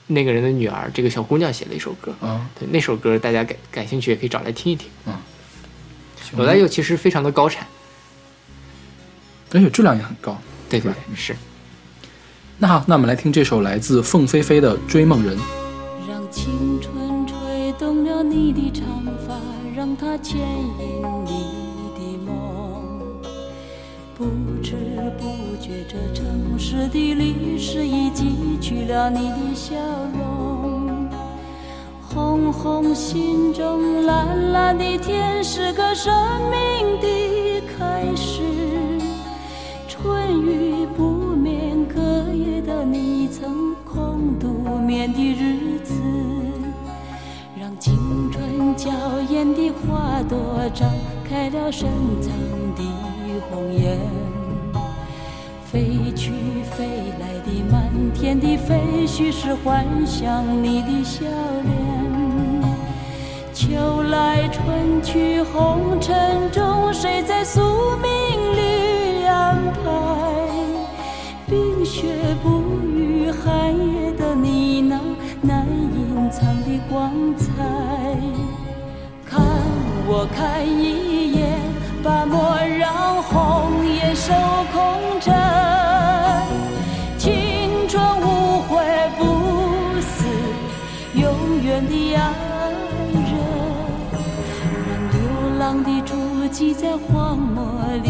那个人的女儿，这个小姑娘写了一首歌。啊，对，那首歌大家感感兴趣也可以找来听一听。嗯罗大佑其实非常的高产，而且质量也很高。对对是吧对，是。那好，那我们来听这首来自凤飞飞的《追梦人》。让青春吹动了你的长发，让它牵引你的梦。不知不觉，这城市的历史已记取了你的笑容。红红心中，蓝蓝的天是个生命的开始。春雨不眠，隔夜的你曾空独眠的日子，让青春娇艳的花朵张开了深藏的红颜。飞去飞来的满天的飞絮是幻想你的笑脸。秋来春去红尘中，谁在宿命里安排？冰雪不语，寒夜的你那难隐藏的光彩。看我看一眼，把莫让红颜守空枕。青春无悔不死，永远的爱人。让流浪的足迹在荒漠里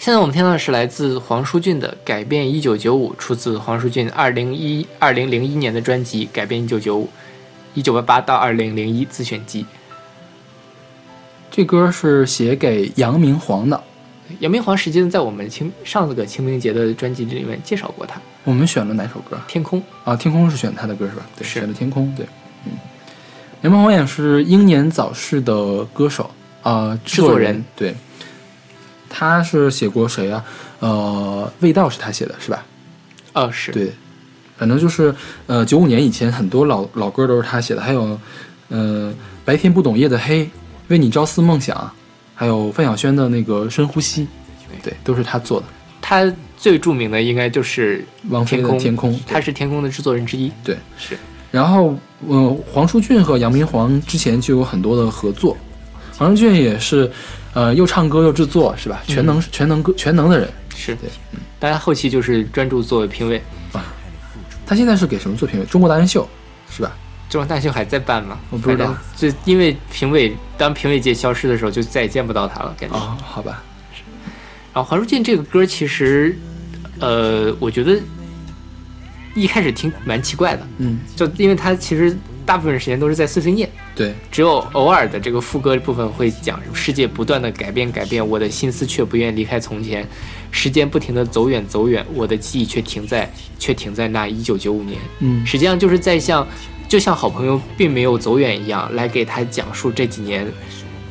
现在我们听到的是来自黄舒骏的《改变一九九五》，出自黄舒骏二零一二零零一年的专辑《改变一九九五》，一九八八到二零零一自选集。这歌是写给杨明煌的，杨明煌实际上在我们清上个清明节的专辑里面介绍过他，《我们选了哪首歌天空》。啊？天空是选他的歌是吧？对，选的天空。对，嗯，杨明煌也是英年早逝的歌手啊、制作人对，他是写过谁啊？呃，味道是他写的是吧？哦，是对，反正就是呃，九五年以前很多老老歌都是他写的，还有呃，白天不懂夜的黑，为你朝思梦想，还有范晓萱的那个深呼吸，对，都是他做的。他最著名的应该就是王菲的天空，天空，他是天空的制作人之一。对。是然后，呃，黄舒骏和杨明煌之前就有很多的合作。黄仁俊也是，呃，又唱歌又制作，是吧？全能、全能歌全能的人。是，对，大家后期就是专注做评委啊。他现在是给什么做评委？中国达人秀，是吧？中国达人秀还在办吗？我不知道就因为评委当评委界消失的时候，就再也见不到他了，感觉。哦、好吧。然后黄舒骏这个歌其实，呃，我觉得一开始听蛮奇怪的，嗯，就因为他其实大部分时间都是在碎碎念，对，只有偶尔的这个副歌部分会讲什么世界不断的改变改变，我的心思却不愿离开从前，时间不停的走远走远，我的记忆却停在却停在那一九九五年。嗯，实际上就是在像就像好朋友并没有走远一样，来给他讲述这几年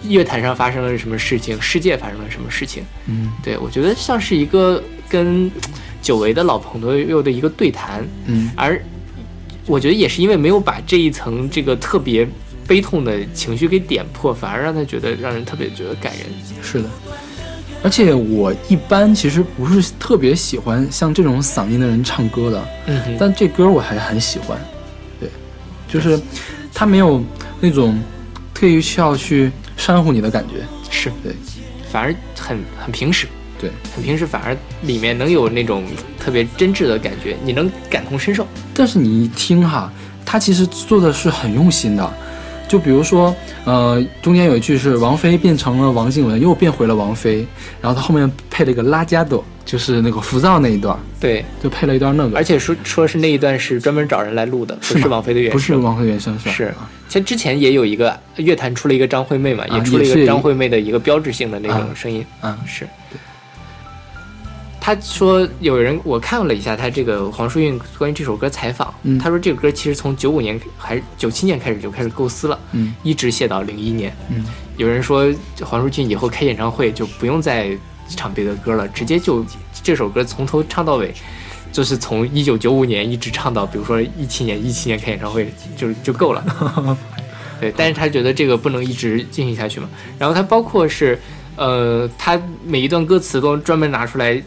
乐坛上发生了什么事情，世界发生了什么事情。嗯。对我觉得像是一个跟久违的老朋友的一个对谈，嗯。而我觉得也是因为没有把这一层这个特别悲痛的情绪给点破，反而让他觉得让人特别觉得感人。是的。而且我一般其实不是特别喜欢像这种嗓音的人唱歌的，嗯哼，但这歌我还很喜欢。对，就是他没有那种特意需要去煽乎你的感觉。是对，反而很很平实。对，很平时，反而里面能有那种特别真挚的感觉，你能感同身受。但是你一听哈，他其实做的是很用心的。就比如说，呃，中间有一句是王菲变成了王静雯，又变回了王菲，然后她后面配了一个拉加朵，就是那个浮躁那一段，对，就配了一段那个，而且说说是那一段是专门找人来录的，不是王菲的原声，不是王菲原声是。吧？是，其实之前也有一个乐坛出了一个张惠妹嘛，啊也出了一个张惠妹的一个标志性的那啊。种声音，啊。是。他说有人我看了一下他这个黄舒韵关于这首歌采访，嗯他说这个歌其实从九五年还是九七年开始就开始构思了，嗯一直写到零一年。嗯有人说黄舒骏以后开演唱会就不用再唱别的歌了，直接就这首歌从头唱到尾，就是从一九九五年一直唱到，比如说一七年，一七年开演唱会就就够了。[LAUGHS] 对，但是他觉得这个不能一直进行下去嘛。然后他包括是，呃，他每一段歌词都专门拿出来，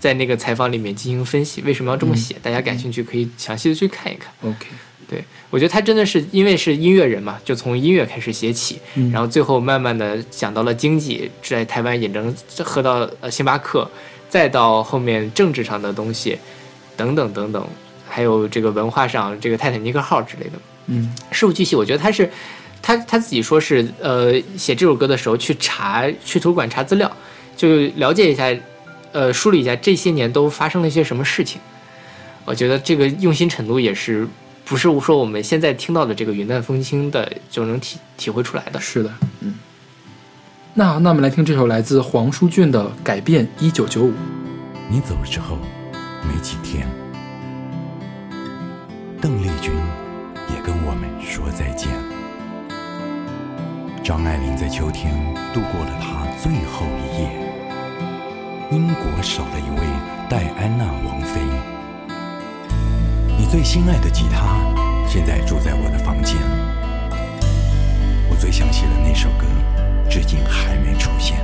在那个采访里面进行分析，为什么要这么写？大家感兴趣可以详细的去看一看。，OK，对我觉得他真的是因为是音乐人嘛，就从音乐开始写起，嗯然后最后慢慢的讲到了经济，在台湾也能喝到呃星巴克，再到后面政治上的东西，等等等等，还有这个文化上这个泰坦尼克号之类的。嗯事无巨细，我觉得他是他他自己说是呃写这首歌的时候去查去图书馆查资料，就了解一下，呃梳理一下这些年都发生了一些什么事情。我觉得这个用心程度也是不是说我们现在听到的这个云淡风轻的就能体体会出来的。是的，嗯。那那我们来听这首来自黄舒骏的《改变一九九五》。你走了之后没几天，邓丽君也跟我们说再见。张爱玲在秋天度过了她最后一夜。英国少了一位戴安娜王妃。你最心爱的吉他现在住在我的房间。我最想写的那首歌，至今还没出现。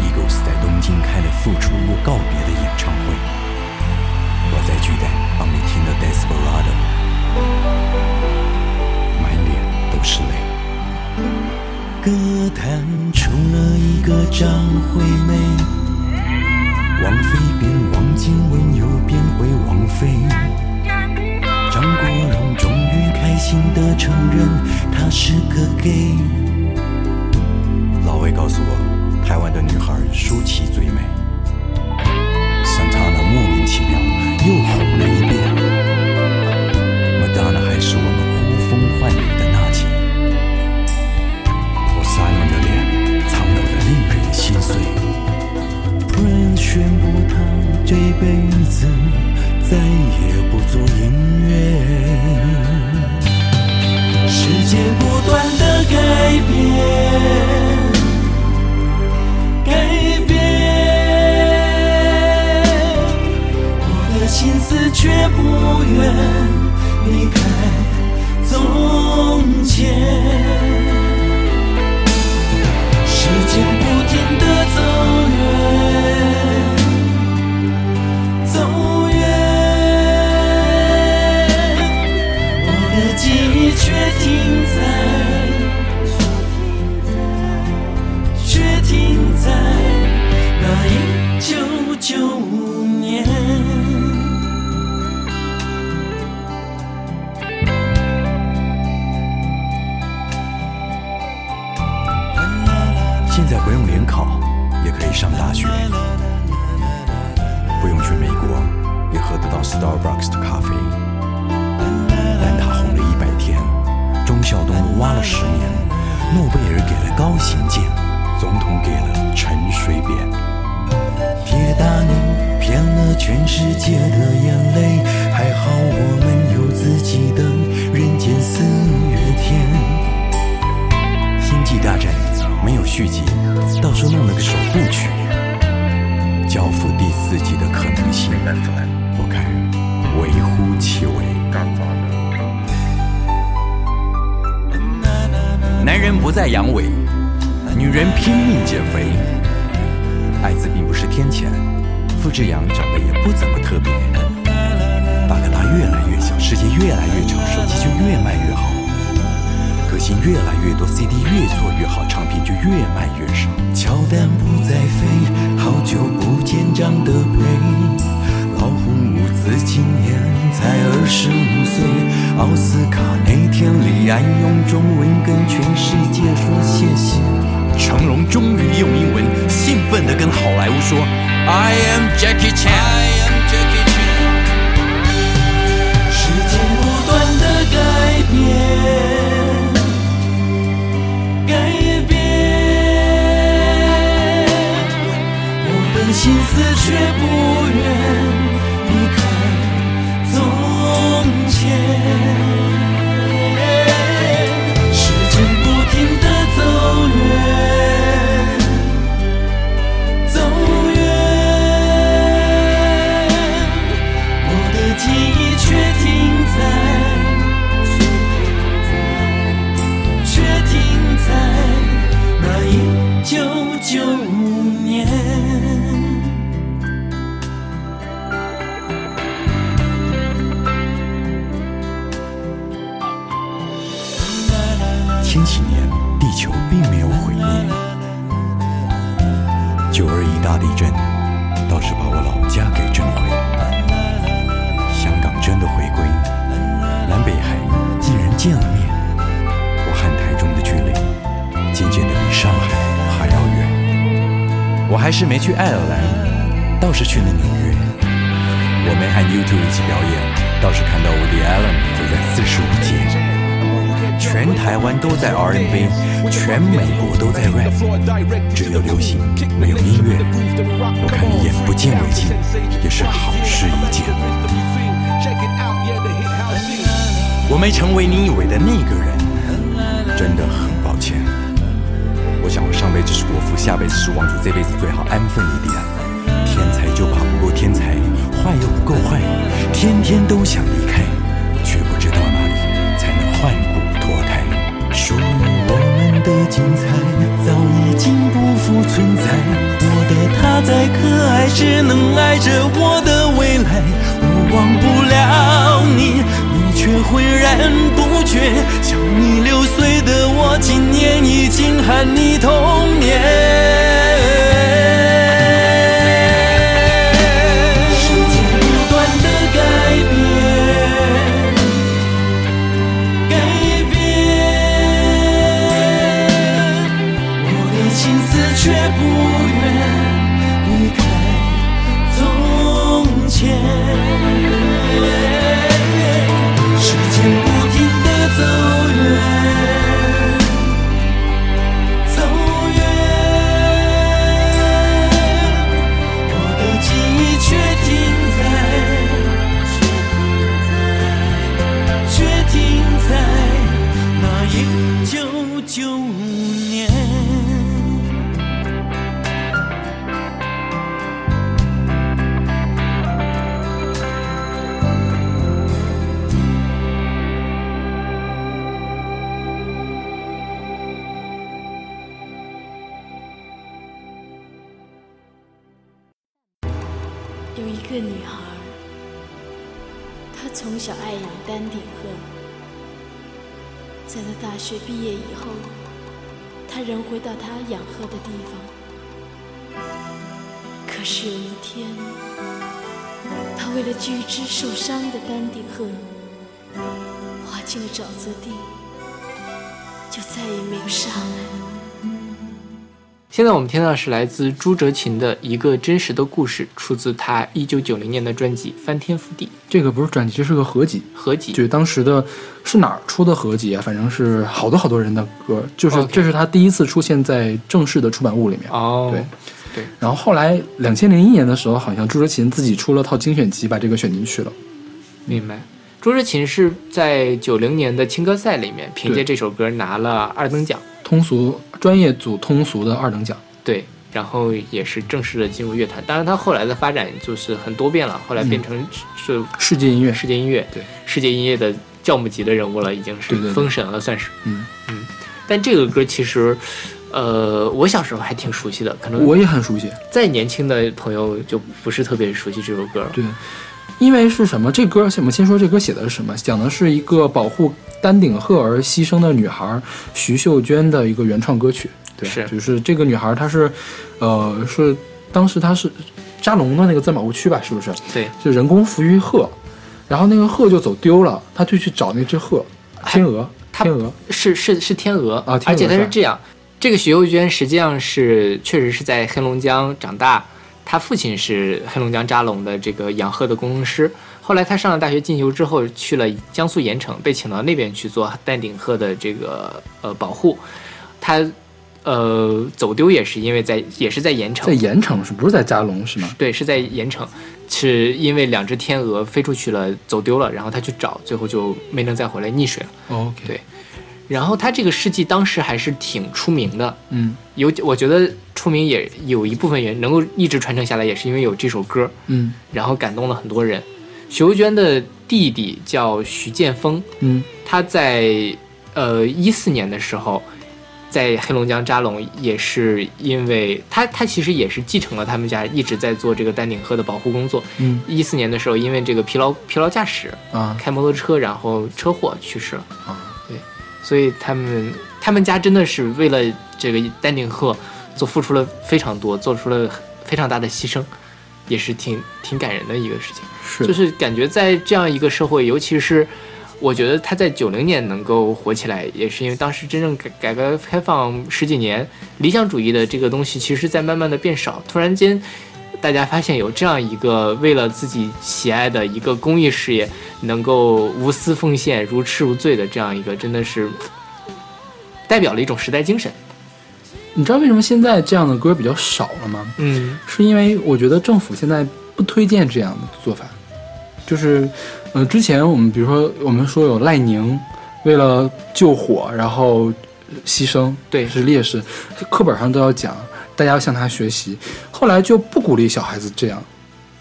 Eagles 在东京开了复出又告别的演唱会，我在巨蛋帮你听了 Desperado，满脸都是泪。歌坛出了一个张惠妹，王菲变王静雯又变回王菲。张国荣终于开心地承认他是个 gay。老魏告诉我，台湾的女孩舒淇最美，Santana 莫名其妙又红了一遍，Madonna 还是我们呼风唤雨宣布他这辈子再也不做音乐。世界不断的改变，改变，我的心思却不愿离开从前。时间不停的走给了陈水扁。铁达尼骗了全世界的眼泪，还好我们有自己的人间四月天。星际大战没有续集，倒是弄了个首部曲。交付第四季的可能性不堪，微乎其微。男人不再阳痿，女人拼命减肥。艾滋病不是天谴，付志阳长得也不怎么特别。大哥大越来越小，世界越来越吵，手机就越卖越好。歌星越来越多，CD 越做越好，唱片就越卖越少。乔丹不再飞，好久不见长得美。老红五子今年才二十五岁，奥斯卡那天，李安用中文跟全世界说谢谢。成龙终于用英文兴奋地跟好莱坞说：“I am Jackie Chan。”时间不断的改变，改变，我的心思却不愿还是没去爱尔兰，倒是去了纽约。我没和 YouTube 一起表演，倒是看到 Woody Allen 走在四十五街。全台湾都在 R&B，全美国都在 rap，只有流行没有音乐。我看你眼不见为净，也是好事一件。我没成为你以为的那个人，真的很抱歉。我想我上辈子是国父，下辈子是王主，这辈子最好安分一点。天才就怕不够天才，坏又不够坏，天天都想离开，却不知道哪里才能换骨脱胎。属于我们的精彩早已经不复存在。我的他再可爱，只能爱着我的未来。我忘不了，你却浑然不觉。像你六岁的我，今年已经喊你童年。她为了救一只受伤的丹顶鹤，滑进了沼泽地，就再也没有上来。现在我们听到的是来自朱哲琴的一个真实的故事，出自他一九九零年的专辑《翻天覆地》这个不是专辑，这是个合集，合集。就是当时的是哪儿出的合集啊？反正是好多好多人的歌，就是这是他第一次出现在正式的出版物里面。哦，对对然后后来两千零一年的时候，好像朱哲琴自己出了套精选集，把这个选进去了。明白。朱哲琴是在九零年的青歌赛里面凭借这首歌拿了二等奖，通俗专业组通俗的二等奖。对，然后也是正式的进入乐坛。当然，他后来的发展就是很多变了，后来变成是世界音乐，世界音乐，对世界音乐的教母级的人物了，已经是封神了，算是。嗯嗯，但这个歌其实，呃，我小时候还挺熟悉的，可能我也很熟悉。再年轻的朋友就不是特别熟悉这首歌了。对，因为是什么？这歌我们先说这歌写的是什么？讲的是一个保护丹顶鹤而牺牲的女孩徐秀娟的一个原创歌曲。对，是就是这个女孩她是，呃，是当时她是扎龙的那个自然保护区吧？是不是？对，就人工抚育鹤，然后那个鹤就走丢了，她就去找那只鹤，天鹅，天鹅。是是是天鹅啊天鹅而且它是这样，这个徐幼娟实际上是确实是在黑龙江长大，她父亲是黑龙江扎龙的这个养鹤的工程师。后来她上了大学进修之后，去了江苏盐城，被请到那边去做丹顶鹤的这个呃保护。她呃走丢也是因为在也是在盐城在，盐城是不是在扎龙是吗？对，是在盐城，是因为两只天鹅飞出去了，走丢了，然后他去找，最后就没能再回来，溺水了。OK，对然后他这个事迹当时还是挺出名的，嗯。有我觉得出名也有一部分原因能够一直传承下来，也是因为有这首歌，嗯。然后感动了很多人。许茹娟的弟弟叫徐建峰，嗯。他在呃一四年的时候，在黑龙江扎龙也是因为他他其实也是继承了他们家一直在做这个丹顶鹤的保护工作。嗯。一四年的时候，因为这个疲劳疲劳驾驶，啊。开摩托车然后车祸去世了。啊，对，所以他们他们家真的是为了这个丹顶鹤做付出了非常多，做出了非常大的牺牲，也是挺挺感人的一个事情。是就是感觉在这样一个社会，尤其是我觉得他在九零年能够火起来，也是因为当时真正改改革开放十几年，理想主义的这个东西其实在慢慢的变少。突然间，大家发现有这样一个为了自己喜爱的一个公益事业，能够无私奉献、如痴如醉的这样一个，真的是代表了一种时代精神。你知道为什么现在这样的歌比较少了吗？嗯是因为我觉得政府现在不推荐这样的做法，就是，呃，之前我们比如说我们说有赖宁为了救火然后牺牲，对是烈士，课本上都要讲，大家要向他学习。后来就不鼓励小孩子这样，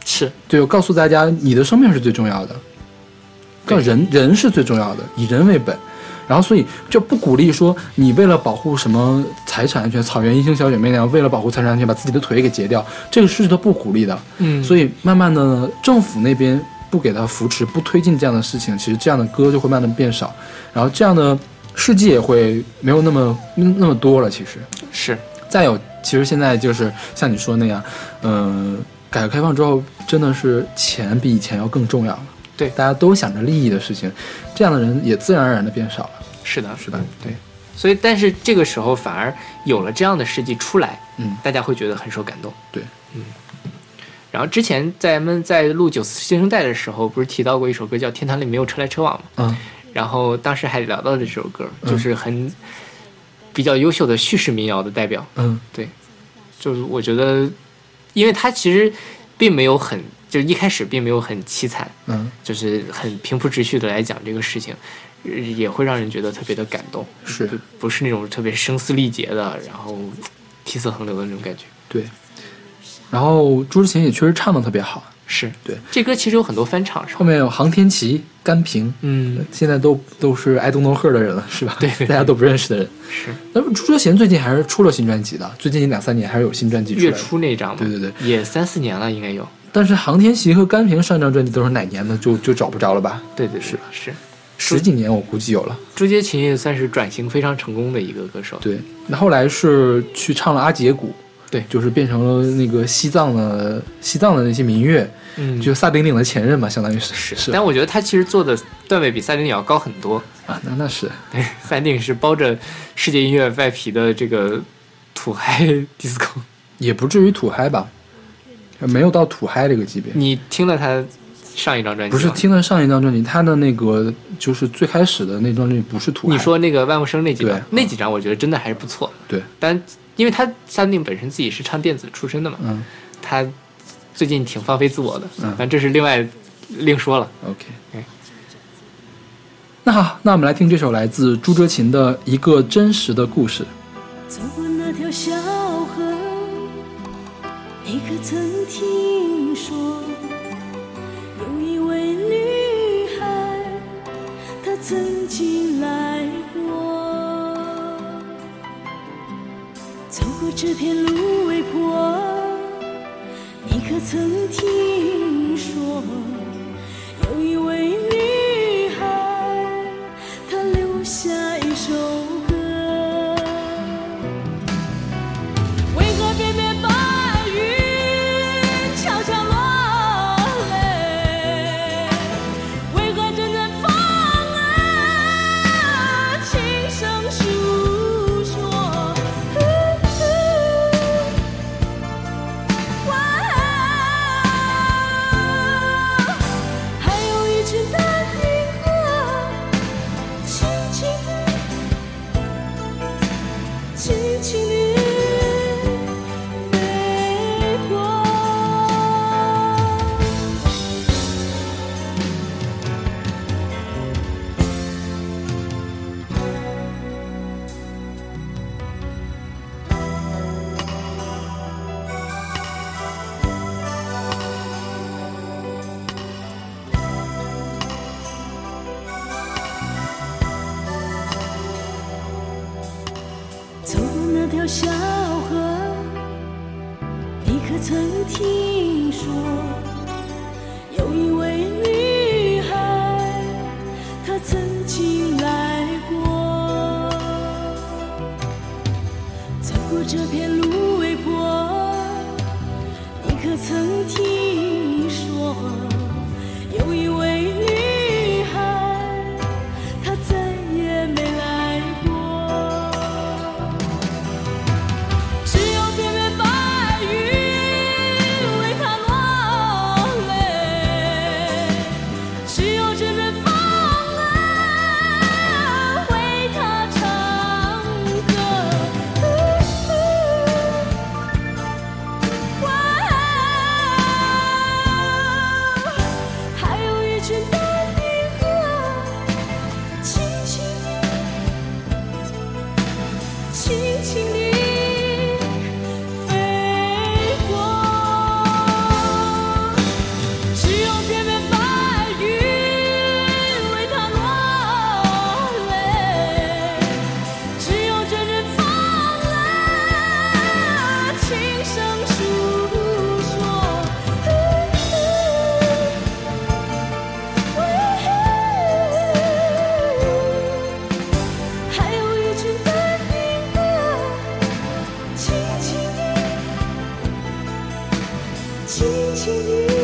是对我告诉大家你的生命是最重要的，对要人人是最重要的，以人为本。然后，所以就不鼓励说你为了保护什么财产安全，草原英雄小姐妹那样，为了保护财产安全把自己的腿给截掉，这个是他不鼓励的。嗯，所以慢慢的，政府那边不给他扶持，不推进这样的事情，其实这样的歌就会慢慢变少，然后这样的事迹也会没有那么那么多了。其实，是再有，其实现在就是像你说那样，嗯、改革开放之后，真的是钱比以前要更重要了。对大家都想着利益的事情，这样的人也自然而然的变少了。是的，是的，对，所以，但是这个时候反而有了这样的事迹出来，嗯，大家会觉得很受感动。对，嗯。然后之前在咱们在录九四新生代的时候，不是提到过一首歌叫《天堂里没有车来车往》吗？嗯然后当时还聊到了这首歌，嗯就是很比较优秀的叙事民谣的代表。嗯对就是我觉得，因为他其实并没有很，就一开始并没有很凄惨，嗯，就是很平铺直叙的来讲这个事情，呃也会让人觉得特别的感动。是不不是那种特别声嘶力竭的，然后涕泗横流的那种感觉。对。然后朱之琴也确实唱的特别好，是对，这歌其实有很多翻唱，是吧后？面有航天旗、甘平，嗯，现在都都是 I don't know her 的人了，是吧？对对对大家都不认识的人。是那么朱哲贤最近还是出了新专辑的，最近两三年还是有新专辑出月。初那张嘛，对对对，也三四年了，应该有。但是航天旗和甘平上一张专辑都是哪年的，就就找不着了吧？对对是是，十几年我估计有了。朱洁琴也算是转型非常成功的一个歌手。对，那后来是去唱了阿杰鼓，对就是变成了那个西藏的西藏的那些民乐，嗯就萨顶顶的前任嘛，相当于是是是但我觉得他其实做的段位比萨顶顶要高很多。啊，那那是 [LAUGHS] 对，赛丁顶是包着世界音乐外皮的这个土嗨 [LAUGHS] disco。也不至于土嗨吧，没有到土嗨这个级别。你听了他上一张专辑？不是听了上一张专辑，他的那个就是最开始的那张专辑不是土嗨，你说那个万物生那几张，那几张我觉得真的还是不错。对，但因为他三定本身自己是唱电子出身的嘛，嗯他最近挺放飞自我的，嗯但这是另外另说了。OK 嗯。那好，那我们来听这首来自朱哲琴的一个真实的故事。走过那条小河，你可曾听说有一位女孩，她曾经来这片芦苇坡，你可曾听说有一位轻轻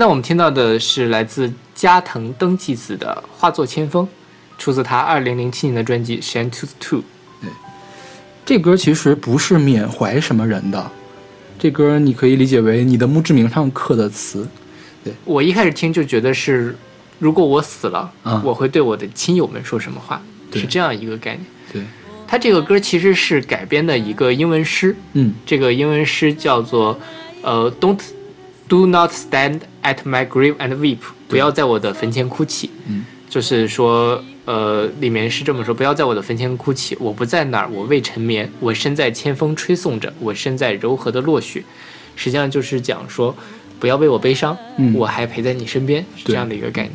现在我们听到的是来自加藤登纪子的《化作千风》，出自他二零零七年的专辑《Shan to Two》。这歌其实不是缅怀什么人的，这歌你可以理解为你的墓志铭上刻的词。对我一开始听就觉得是，如果我死了，啊我会对我的亲友们说什么话，是这样一个概念。对，他这个歌其实是改编的一个英文诗，嗯这个英文诗叫做呃，Don't do not stand at my grave and weep，不要在我的坟前哭泣。嗯，就是说，呃，里面是这么说：不要在我的坟前哭泣，我不在那儿，我未成眠，我身在千风吹送着，我身在柔和的落雪。实际上就是讲说，不要为我悲伤，嗯我还陪在你身边，是这样的一个概念。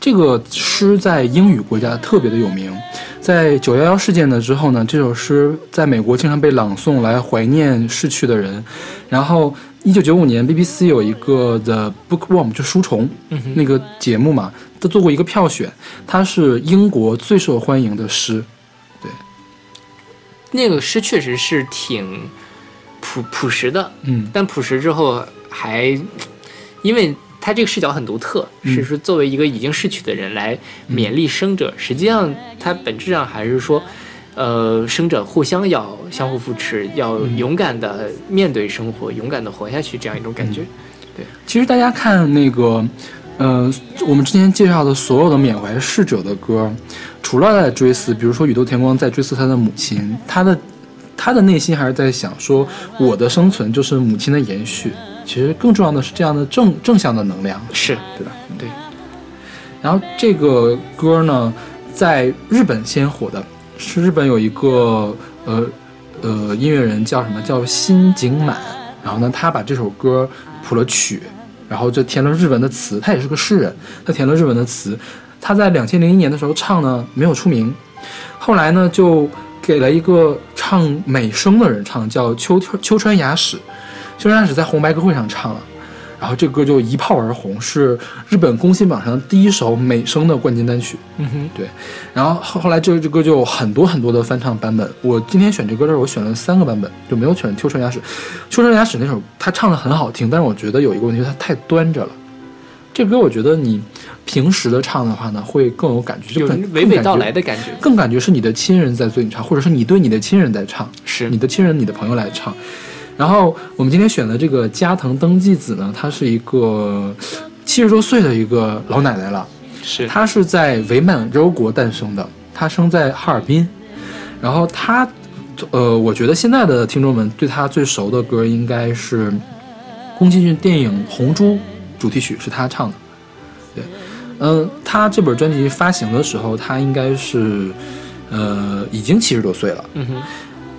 这个诗在英语国家特别的有名，在九幺幺事件的之后呢，这首诗在美国经常被朗诵来怀念逝去的人。然后，一九九五年 BBC 有一个 The Bookworm 就书虫嗯，那个节目嘛，他做过一个票选，它是英国最受欢迎的诗。对。那个诗确实是挺朴朴实的，嗯。但朴实之后还，因为他这个视角很独特，嗯是说作为一个已经逝去的人来勉励生者，实际上它本质上还是说，呃，生者互相要相互扶持，要嗯勇敢的面对生活，勇敢的活下去，这样一种感觉。对其实大家看那个，呃，我们之前介绍的所有的缅怀逝者的歌，除了在追思，比如说宇多田光在追思他的母亲，他的他的内心还是在想说，我的生存就是母亲的延续。其实更重要的是这样的正正向的能量，是对吧？对。然后这个歌呢，在日本先火的，是日本有一个呃呃音乐人叫什么叫新井满，然后呢，他把这首歌谱了曲，然后就填了日文的词，他也是个诗人，他填了日文的词。他在两千零一年的时候唱呢没有出名，后来呢就给了一个唱美声的人唱，叫秋秋川雅史。秋山雅史在红白歌会上唱了，然后这个歌就一炮而红，是日本公信榜上第一首美声的冠军单曲。嗯哼，对然后后后来这这歌就有很多很多的翻唱版本。我今天选这歌的时候，我选了三个版本，就没有选秋山雅史。秋山雅史那首他唱的很好听，但是我觉得有一个问题，他太端着了。这歌我觉得你平时的唱的话呢，会更有感觉，就有更娓娓道来，的感觉。更感觉是你的亲人在对你唱，或者是你对你的亲人在唱。是你的亲人、你的朋友来唱。然后我们今天选的这个加藤登纪子呢，她是一个七十多岁的一个老奶奶了。是，她是在伪满洲国诞生的，她生在哈尔滨。然后她，呃，我觉得现在的听众们对她最熟的歌应该是宫崎骏电影《红猪》主题曲，是她唱的。对，嗯、她这本专辑发行的时候，她应该是，呃，已经七十多岁了。嗯哼，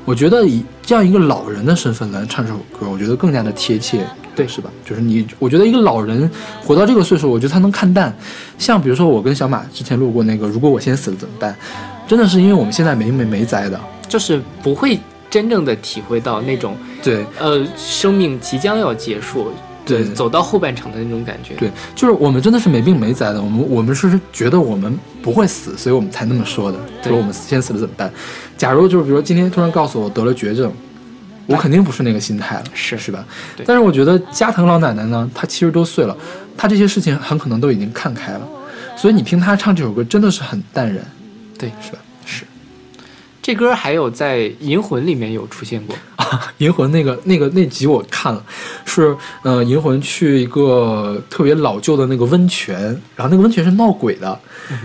我觉得以这样一个老人的身份来唱这首歌，我觉得更加的贴切，对，是吧？就是你，我觉得一个老人活到这个岁数，我觉得他能看淡。像比如说我跟小马之前录过那个《如果我先死了怎么办》，真的是因为我们现在没没没灾的，就是不会真正的体会到那种对呃生命即将要结束，对走到后半场的那种感觉。对，就是我们真的是没病没灾的，我们我们是觉得我们不会死，所以我们才那么说的。对说我们先死了怎么办？假如就是比如说今天突然告诉我得了绝症，我肯定不是那个心态了，是是吧对？但是我觉得加藤老奶奶呢，她七十多岁了，她这些事情很可能都已经看开了，所以你听她唱这首歌真的是很淡然，对是吧？是。这歌还有在《银魂》里面有出现过啊，银魂那个那个那集我看了，是呃银魂去一个特别老旧的那个温泉，然后那个温泉是闹鬼的，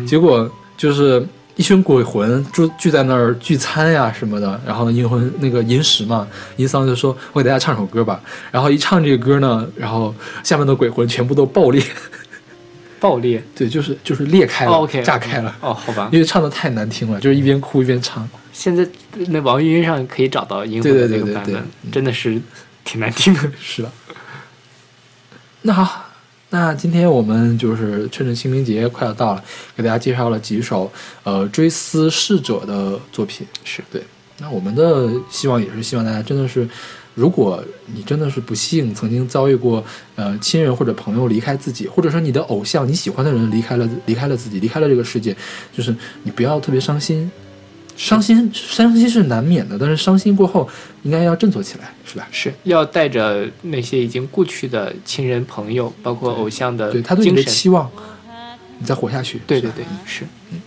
结果就是一群鬼魂就聚在那儿聚餐呀什么的，然后呢银魂那个银石嘛，银桑就说我给大家唱首歌吧，然后一唱这个歌呢，然后下面的鬼魂全部都爆裂，爆裂。对，就是就是裂开了，炸开了。哦，好吧。因为唱的太难听了，就是一边哭一边唱。现在那网易云上可以找到银魂的对对对对那个版本，对真的是挺难听的。[LAUGHS] 是的。那好，那今天我们就是趁着清明节快要到了，给大家介绍了几首呃追思逝者的作品。是对，那我们的希望也是希望大家真的是，如果你真的是不幸曾经遭遇过呃亲人或者朋友离开自己，或者说你的偶像你喜欢的人离开了离开了自己离开了这个世界，就是你不要特别伤心。伤心，伤心是难免的，但是伤心过后，应该要振作起来，是吧？是要带着那些已经故去的亲人朋友，包括偶像的对他对你。的期望，你再活下去。对对对，是。嗯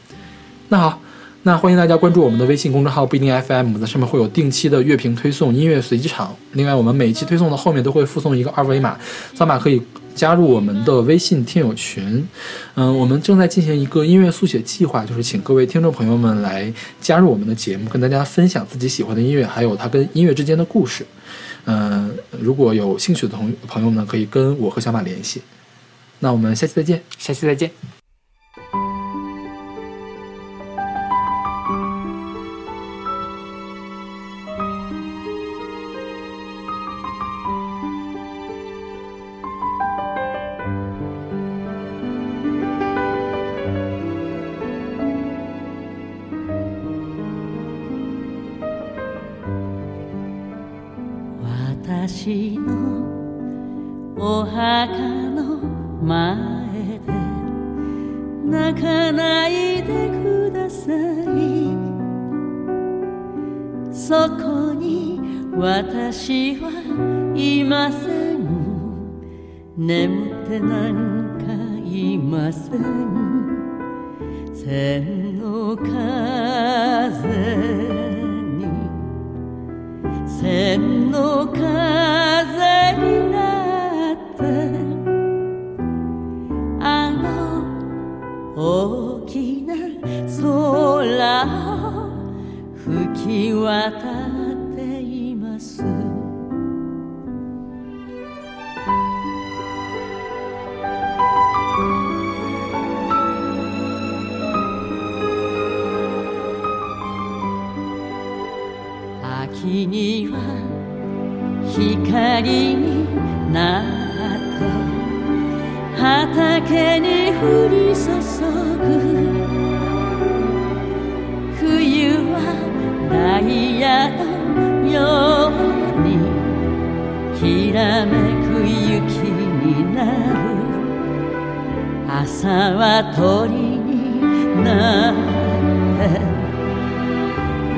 那好，那欢迎大家关注我们的微信公众号不一定 FM，在上面会有定期的乐评推送、音乐随机场。另外，我们每一期推送的后面都会附送一个二维码，扫码可以加入我们的微信听友群。嗯，我们正在进行一个音乐速写计划，就是请各位听众朋友们来加入我们的节目，跟大家分享自己喜欢的音乐，还有它跟音乐之间的故事。嗯，如果有兴趣的同朋友们，可以跟我和小马联系。那我们下期再见。下期再见。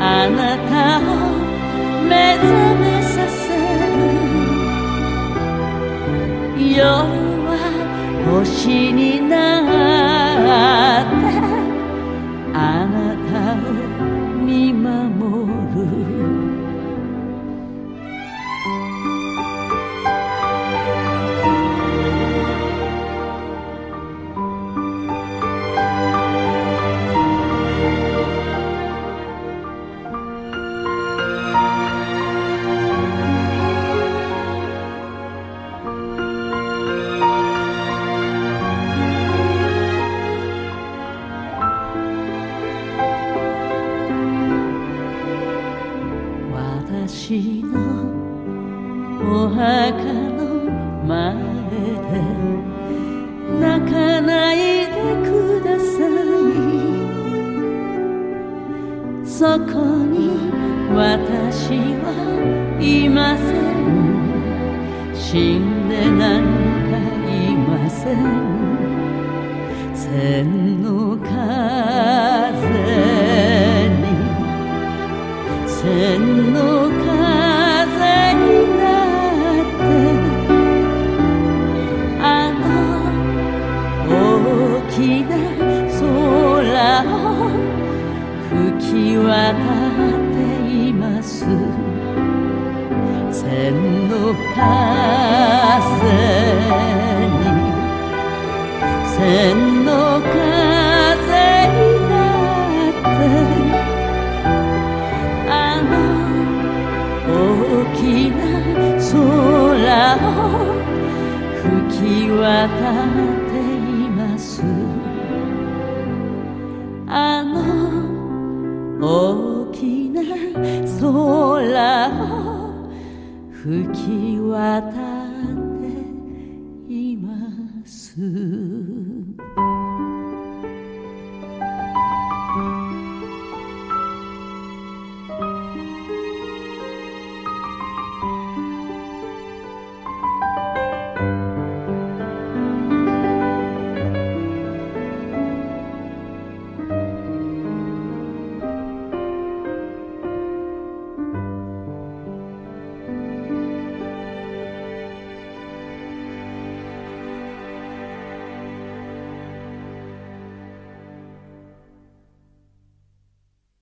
あなたを目覚めさせる夜は星になって